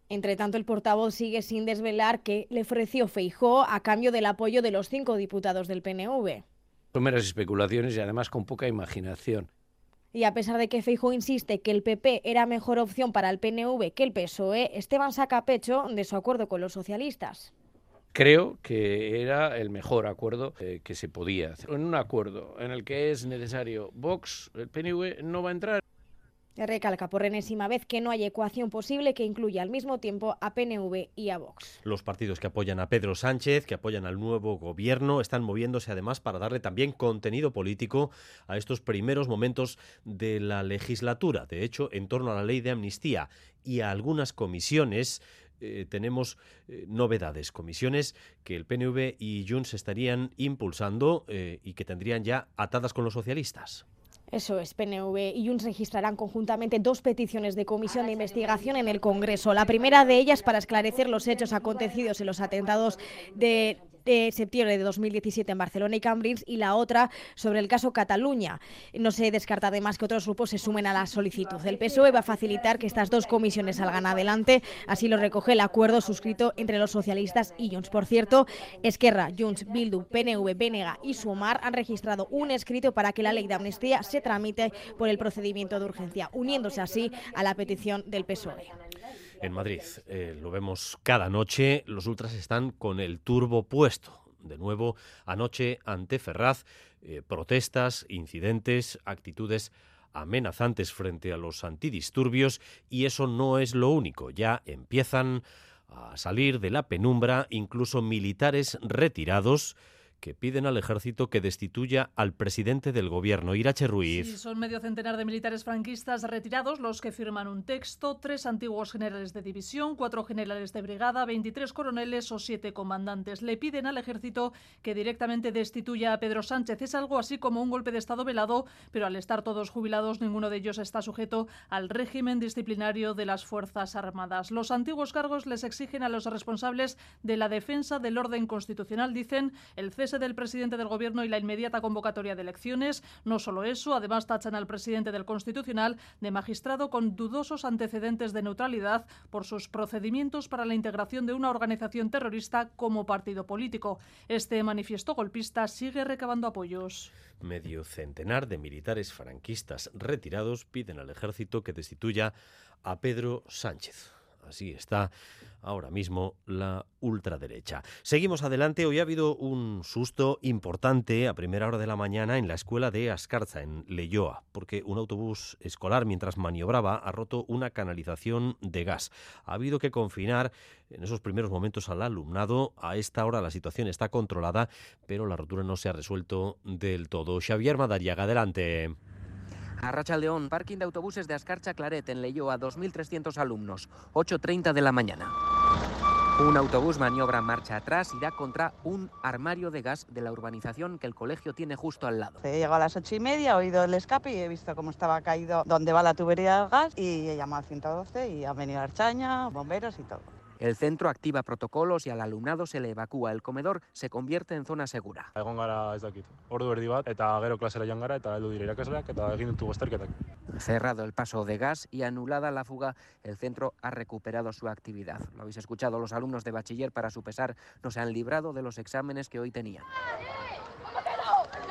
Entre tanto, el portavoz sigue sin desvelar que le ofreció Feijó a cambio del apoyo de los cinco diputados del PNV. Son meras especulaciones y además con poca imaginación. Y a pesar de que Feijó insiste que el PP era mejor opción para el PNV que el PSOE, Esteban saca pecho de su acuerdo con los socialistas. Creo que era el mejor acuerdo eh, que se podía hacer. En un acuerdo en el que es necesario Vox, el PNV no va a entrar. Recalca por enésima vez que no hay ecuación posible que incluya al mismo tiempo a PNV y a Vox. Los partidos que apoyan a Pedro Sánchez, que apoyan al nuevo gobierno, están moviéndose además para darle también contenido político a estos primeros momentos de la legislatura. De hecho, en torno a la ley de amnistía y a algunas comisiones, eh, tenemos eh, novedades, comisiones que el PNV y Junts estarían impulsando eh, y que tendrían ya atadas con los socialistas. Eso es, PNV y Junts registrarán conjuntamente dos peticiones de comisión de investigación en el Congreso. La primera de ellas para esclarecer los hechos acontecidos en los atentados de de septiembre de 2017 en Barcelona y Cambrils y la otra sobre el caso Cataluña. No se descarta además que otros grupos se sumen a la solicitud. El PSOE va a facilitar que estas dos comisiones salgan adelante, así lo recoge el acuerdo suscrito entre los socialistas y Junts. Por cierto, Esquerra, Junts, Bildu, PNV, Benega y Sumar han registrado un escrito para que la ley de amnistía se tramite por el procedimiento de urgencia, uniéndose así a la petición del PSOE. En Madrid, eh, lo vemos cada noche, los ultras están con el turbo puesto. De nuevo, anoche ante Ferraz, eh, protestas, incidentes, actitudes amenazantes frente a los antidisturbios y eso no es lo único. Ya empiezan a salir de la penumbra incluso militares retirados que piden al ejército que destituya al presidente del gobierno, Irache Ruiz. Son medio centenar de militares franquistas retirados los que firman un texto, tres antiguos generales de división, cuatro generales de brigada, 23 coroneles o siete comandantes. Le piden al ejército que directamente destituya a Pedro Sánchez. Es algo así como un golpe de Estado velado, pero al estar todos jubilados, ninguno de ellos está sujeto al régimen disciplinario de las Fuerzas Armadas. Los antiguos cargos les exigen a los responsables de la defensa del orden constitucional, dicen el cese del presidente del gobierno y la inmediata convocatoria de elecciones. No solo eso, además tachan al presidente del Constitucional de magistrado con dudosos antecedentes de neutralidad por sus procedimientos para la integración de una organización terrorista como partido político. Este manifiesto golpista sigue recabando apoyos. Medio centenar de militares franquistas retirados piden al ejército que destituya a Pedro Sánchez. Así está ahora mismo la ultraderecha. Seguimos adelante. Hoy ha habido un susto importante a primera hora de la mañana en la escuela de Ascarza, en Leyoa, porque un autobús escolar, mientras maniobraba, ha roto una canalización de gas. Ha habido que confinar en esos primeros momentos al alumnado. A esta hora la situación está controlada, pero la rotura no se ha resuelto del todo. Xavier Madariaga, adelante. A Rachaldeón, parking de autobuses de Ascarcha Claret en a 2.300 alumnos, 8.30 de la mañana. Un autobús maniobra marcha atrás y da contra un armario de gas de la urbanización que el colegio tiene justo al lado. He llegado a las ocho y media, he oído el escape y he visto cómo estaba caído donde va la tubería del gas y he llamado al 112 y han venido Archaña, bomberos y todo. El centro activa protocolos y al alumnado se le evacúa. El comedor se convierte en zona segura. Egon gara ez dakit, ordu erdi bat, eta gero klasera joan gara, eta heldu dira irakasleak, eta egin ditugu azterketak. Cerrado el paso de gas y anulada la fuga, el centro ha recuperado su actividad. Lo habéis escuchado, los alumnos de bachiller, para su pesar, no se han librado de los exámenes que hoy tenían.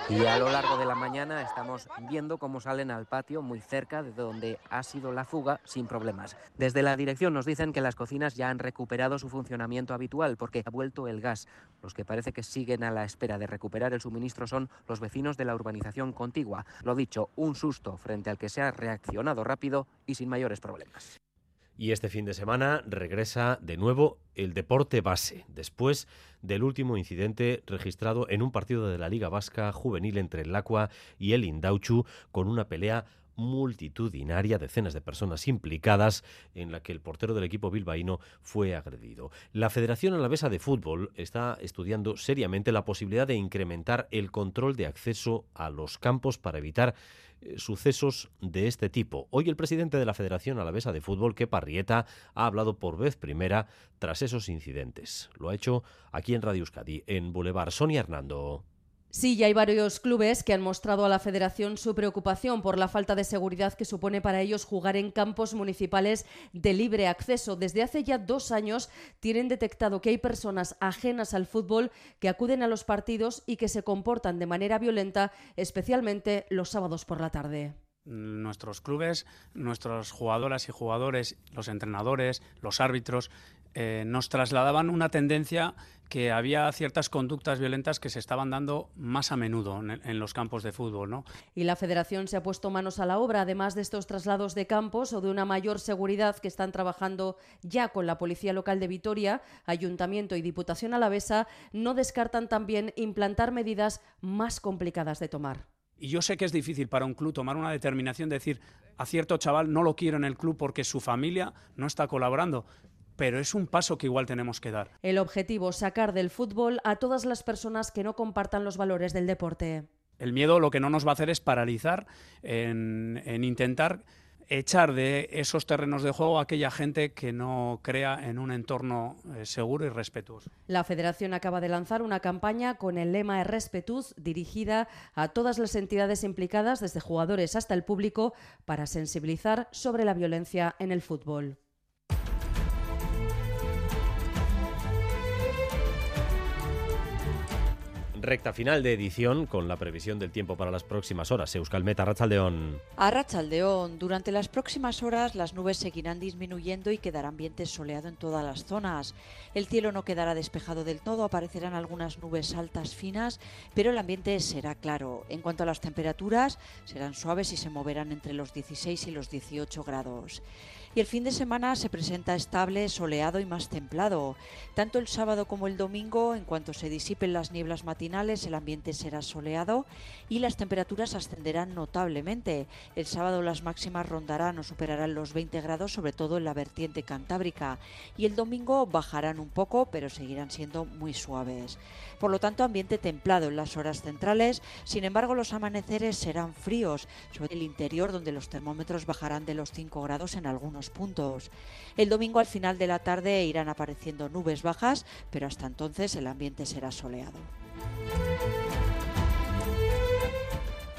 Y a lo largo de la mañana estamos viendo cómo salen al patio muy cerca de donde ha sido la fuga sin problemas. Desde la dirección nos dicen que las cocinas ya han recuperado su funcionamiento habitual porque ha vuelto el gas. Los que parece que siguen a la espera de recuperar el suministro son los vecinos de la urbanización contigua. Lo dicho, un susto frente al que se ha reaccionado rápido y sin mayores problemas. Y este fin de semana regresa de nuevo el deporte base, después del último incidente registrado en un partido de la Liga Vasca juvenil entre el Lacua y el Indauchu, con una pelea multitudinaria, decenas de personas implicadas, en la que el portero del equipo bilbaíno fue agredido. La Federación Alavesa de Fútbol está estudiando seriamente la posibilidad de incrementar el control de acceso a los campos para evitar sucesos de este tipo. Hoy el presidente de la Federación Alavesa de Fútbol, que Parrieta, ha hablado por vez primera tras esos incidentes. Lo ha hecho aquí en Radio Euskadi, en Boulevard. Sonia Hernando. Sí, ya hay varios clubes que han mostrado a la federación su preocupación por la falta de seguridad que supone para ellos jugar en campos municipales de libre acceso. Desde hace ya dos años tienen detectado que hay personas ajenas al fútbol que acuden a los partidos y que se comportan de manera violenta, especialmente los sábados por la tarde nuestros clubes, nuestras jugadoras y jugadores, los entrenadores, los árbitros, eh, nos trasladaban una tendencia que había ciertas conductas violentas que se estaban dando más a menudo en, los campos de fútbol. ¿no? Y la federación se ha puesto manos a la obra, además de estos traslados de campos o de una mayor seguridad que están trabajando ya con la Policía Local de Vitoria, Ayuntamiento y Diputación Alavesa, no descartan también implantar medidas más complicadas de tomar. Y yo sé que es difícil para un club tomar una determinación de decir a cierto chaval no lo quiero en el club porque su familia no está colaborando. Pero es un paso que igual tenemos que dar. El objetivo, sacar del fútbol a todas las personas que no compartan los valores del deporte. El miedo lo que no nos va a hacer es paralizar en, en intentar echar de esos terrenos de juego a aquella gente que no crea en un entorno eh, seguro y respetuoso. La Federación acaba de lanzar una campaña con el lema Respetus dirigida a todas las entidades implicadas, desde jugadores hasta el público, para sensibilizar sobre la violencia en el fútbol. Recta final de edición con la previsión del tiempo para las próximas horas. Euskalmeta, Arrachaldeón. Arrachaldeón. Durante las próximas horas las nubes seguirán disminuyendo y quedará ambiente soleado en todas las zonas. El cielo no quedará despejado del todo, aparecerán algunas nubes altas finas, pero el ambiente será claro. En cuanto a las temperaturas, serán suaves y se moverán entre los 16 y los 18 grados y el fin de semana se presenta estable, soleado y más templado. Tanto el sábado como el domingo, en cuanto se disipen las nieblas matinales, el ambiente será soleado y las temperaturas ascenderán notablemente. El sábado las máximas rondarán o superarán los 20 grados, sobre todo en la vertiente cantábrica, y el domingo bajarán un poco, pero seguirán siendo muy suaves. Por lo tanto, ambiente templado en las horas centrales, sin embargo, los amaneceres serán fríos, sobre el interior donde los termómetros bajarán de los 5 grados en algunos puntos. El domingo al final de la tarde irán apareciendo nubes bajas, pero hasta entonces el ambiente será soleado.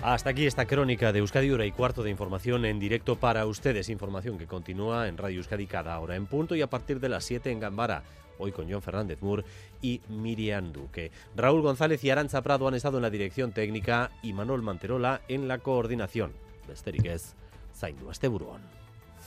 Hasta aquí esta crónica de Euskadi hora y cuarto de información en directo para ustedes. Información que continúa en Radio Euskadi cada hora en punto y a partir de las 7 en Gambara. Hoy con John Fernández Moore y Miriam Duque. Raúl González y Arancha Prado han estado en la dirección técnica y Manuel Manterola en la coordinación. Besterik zaindu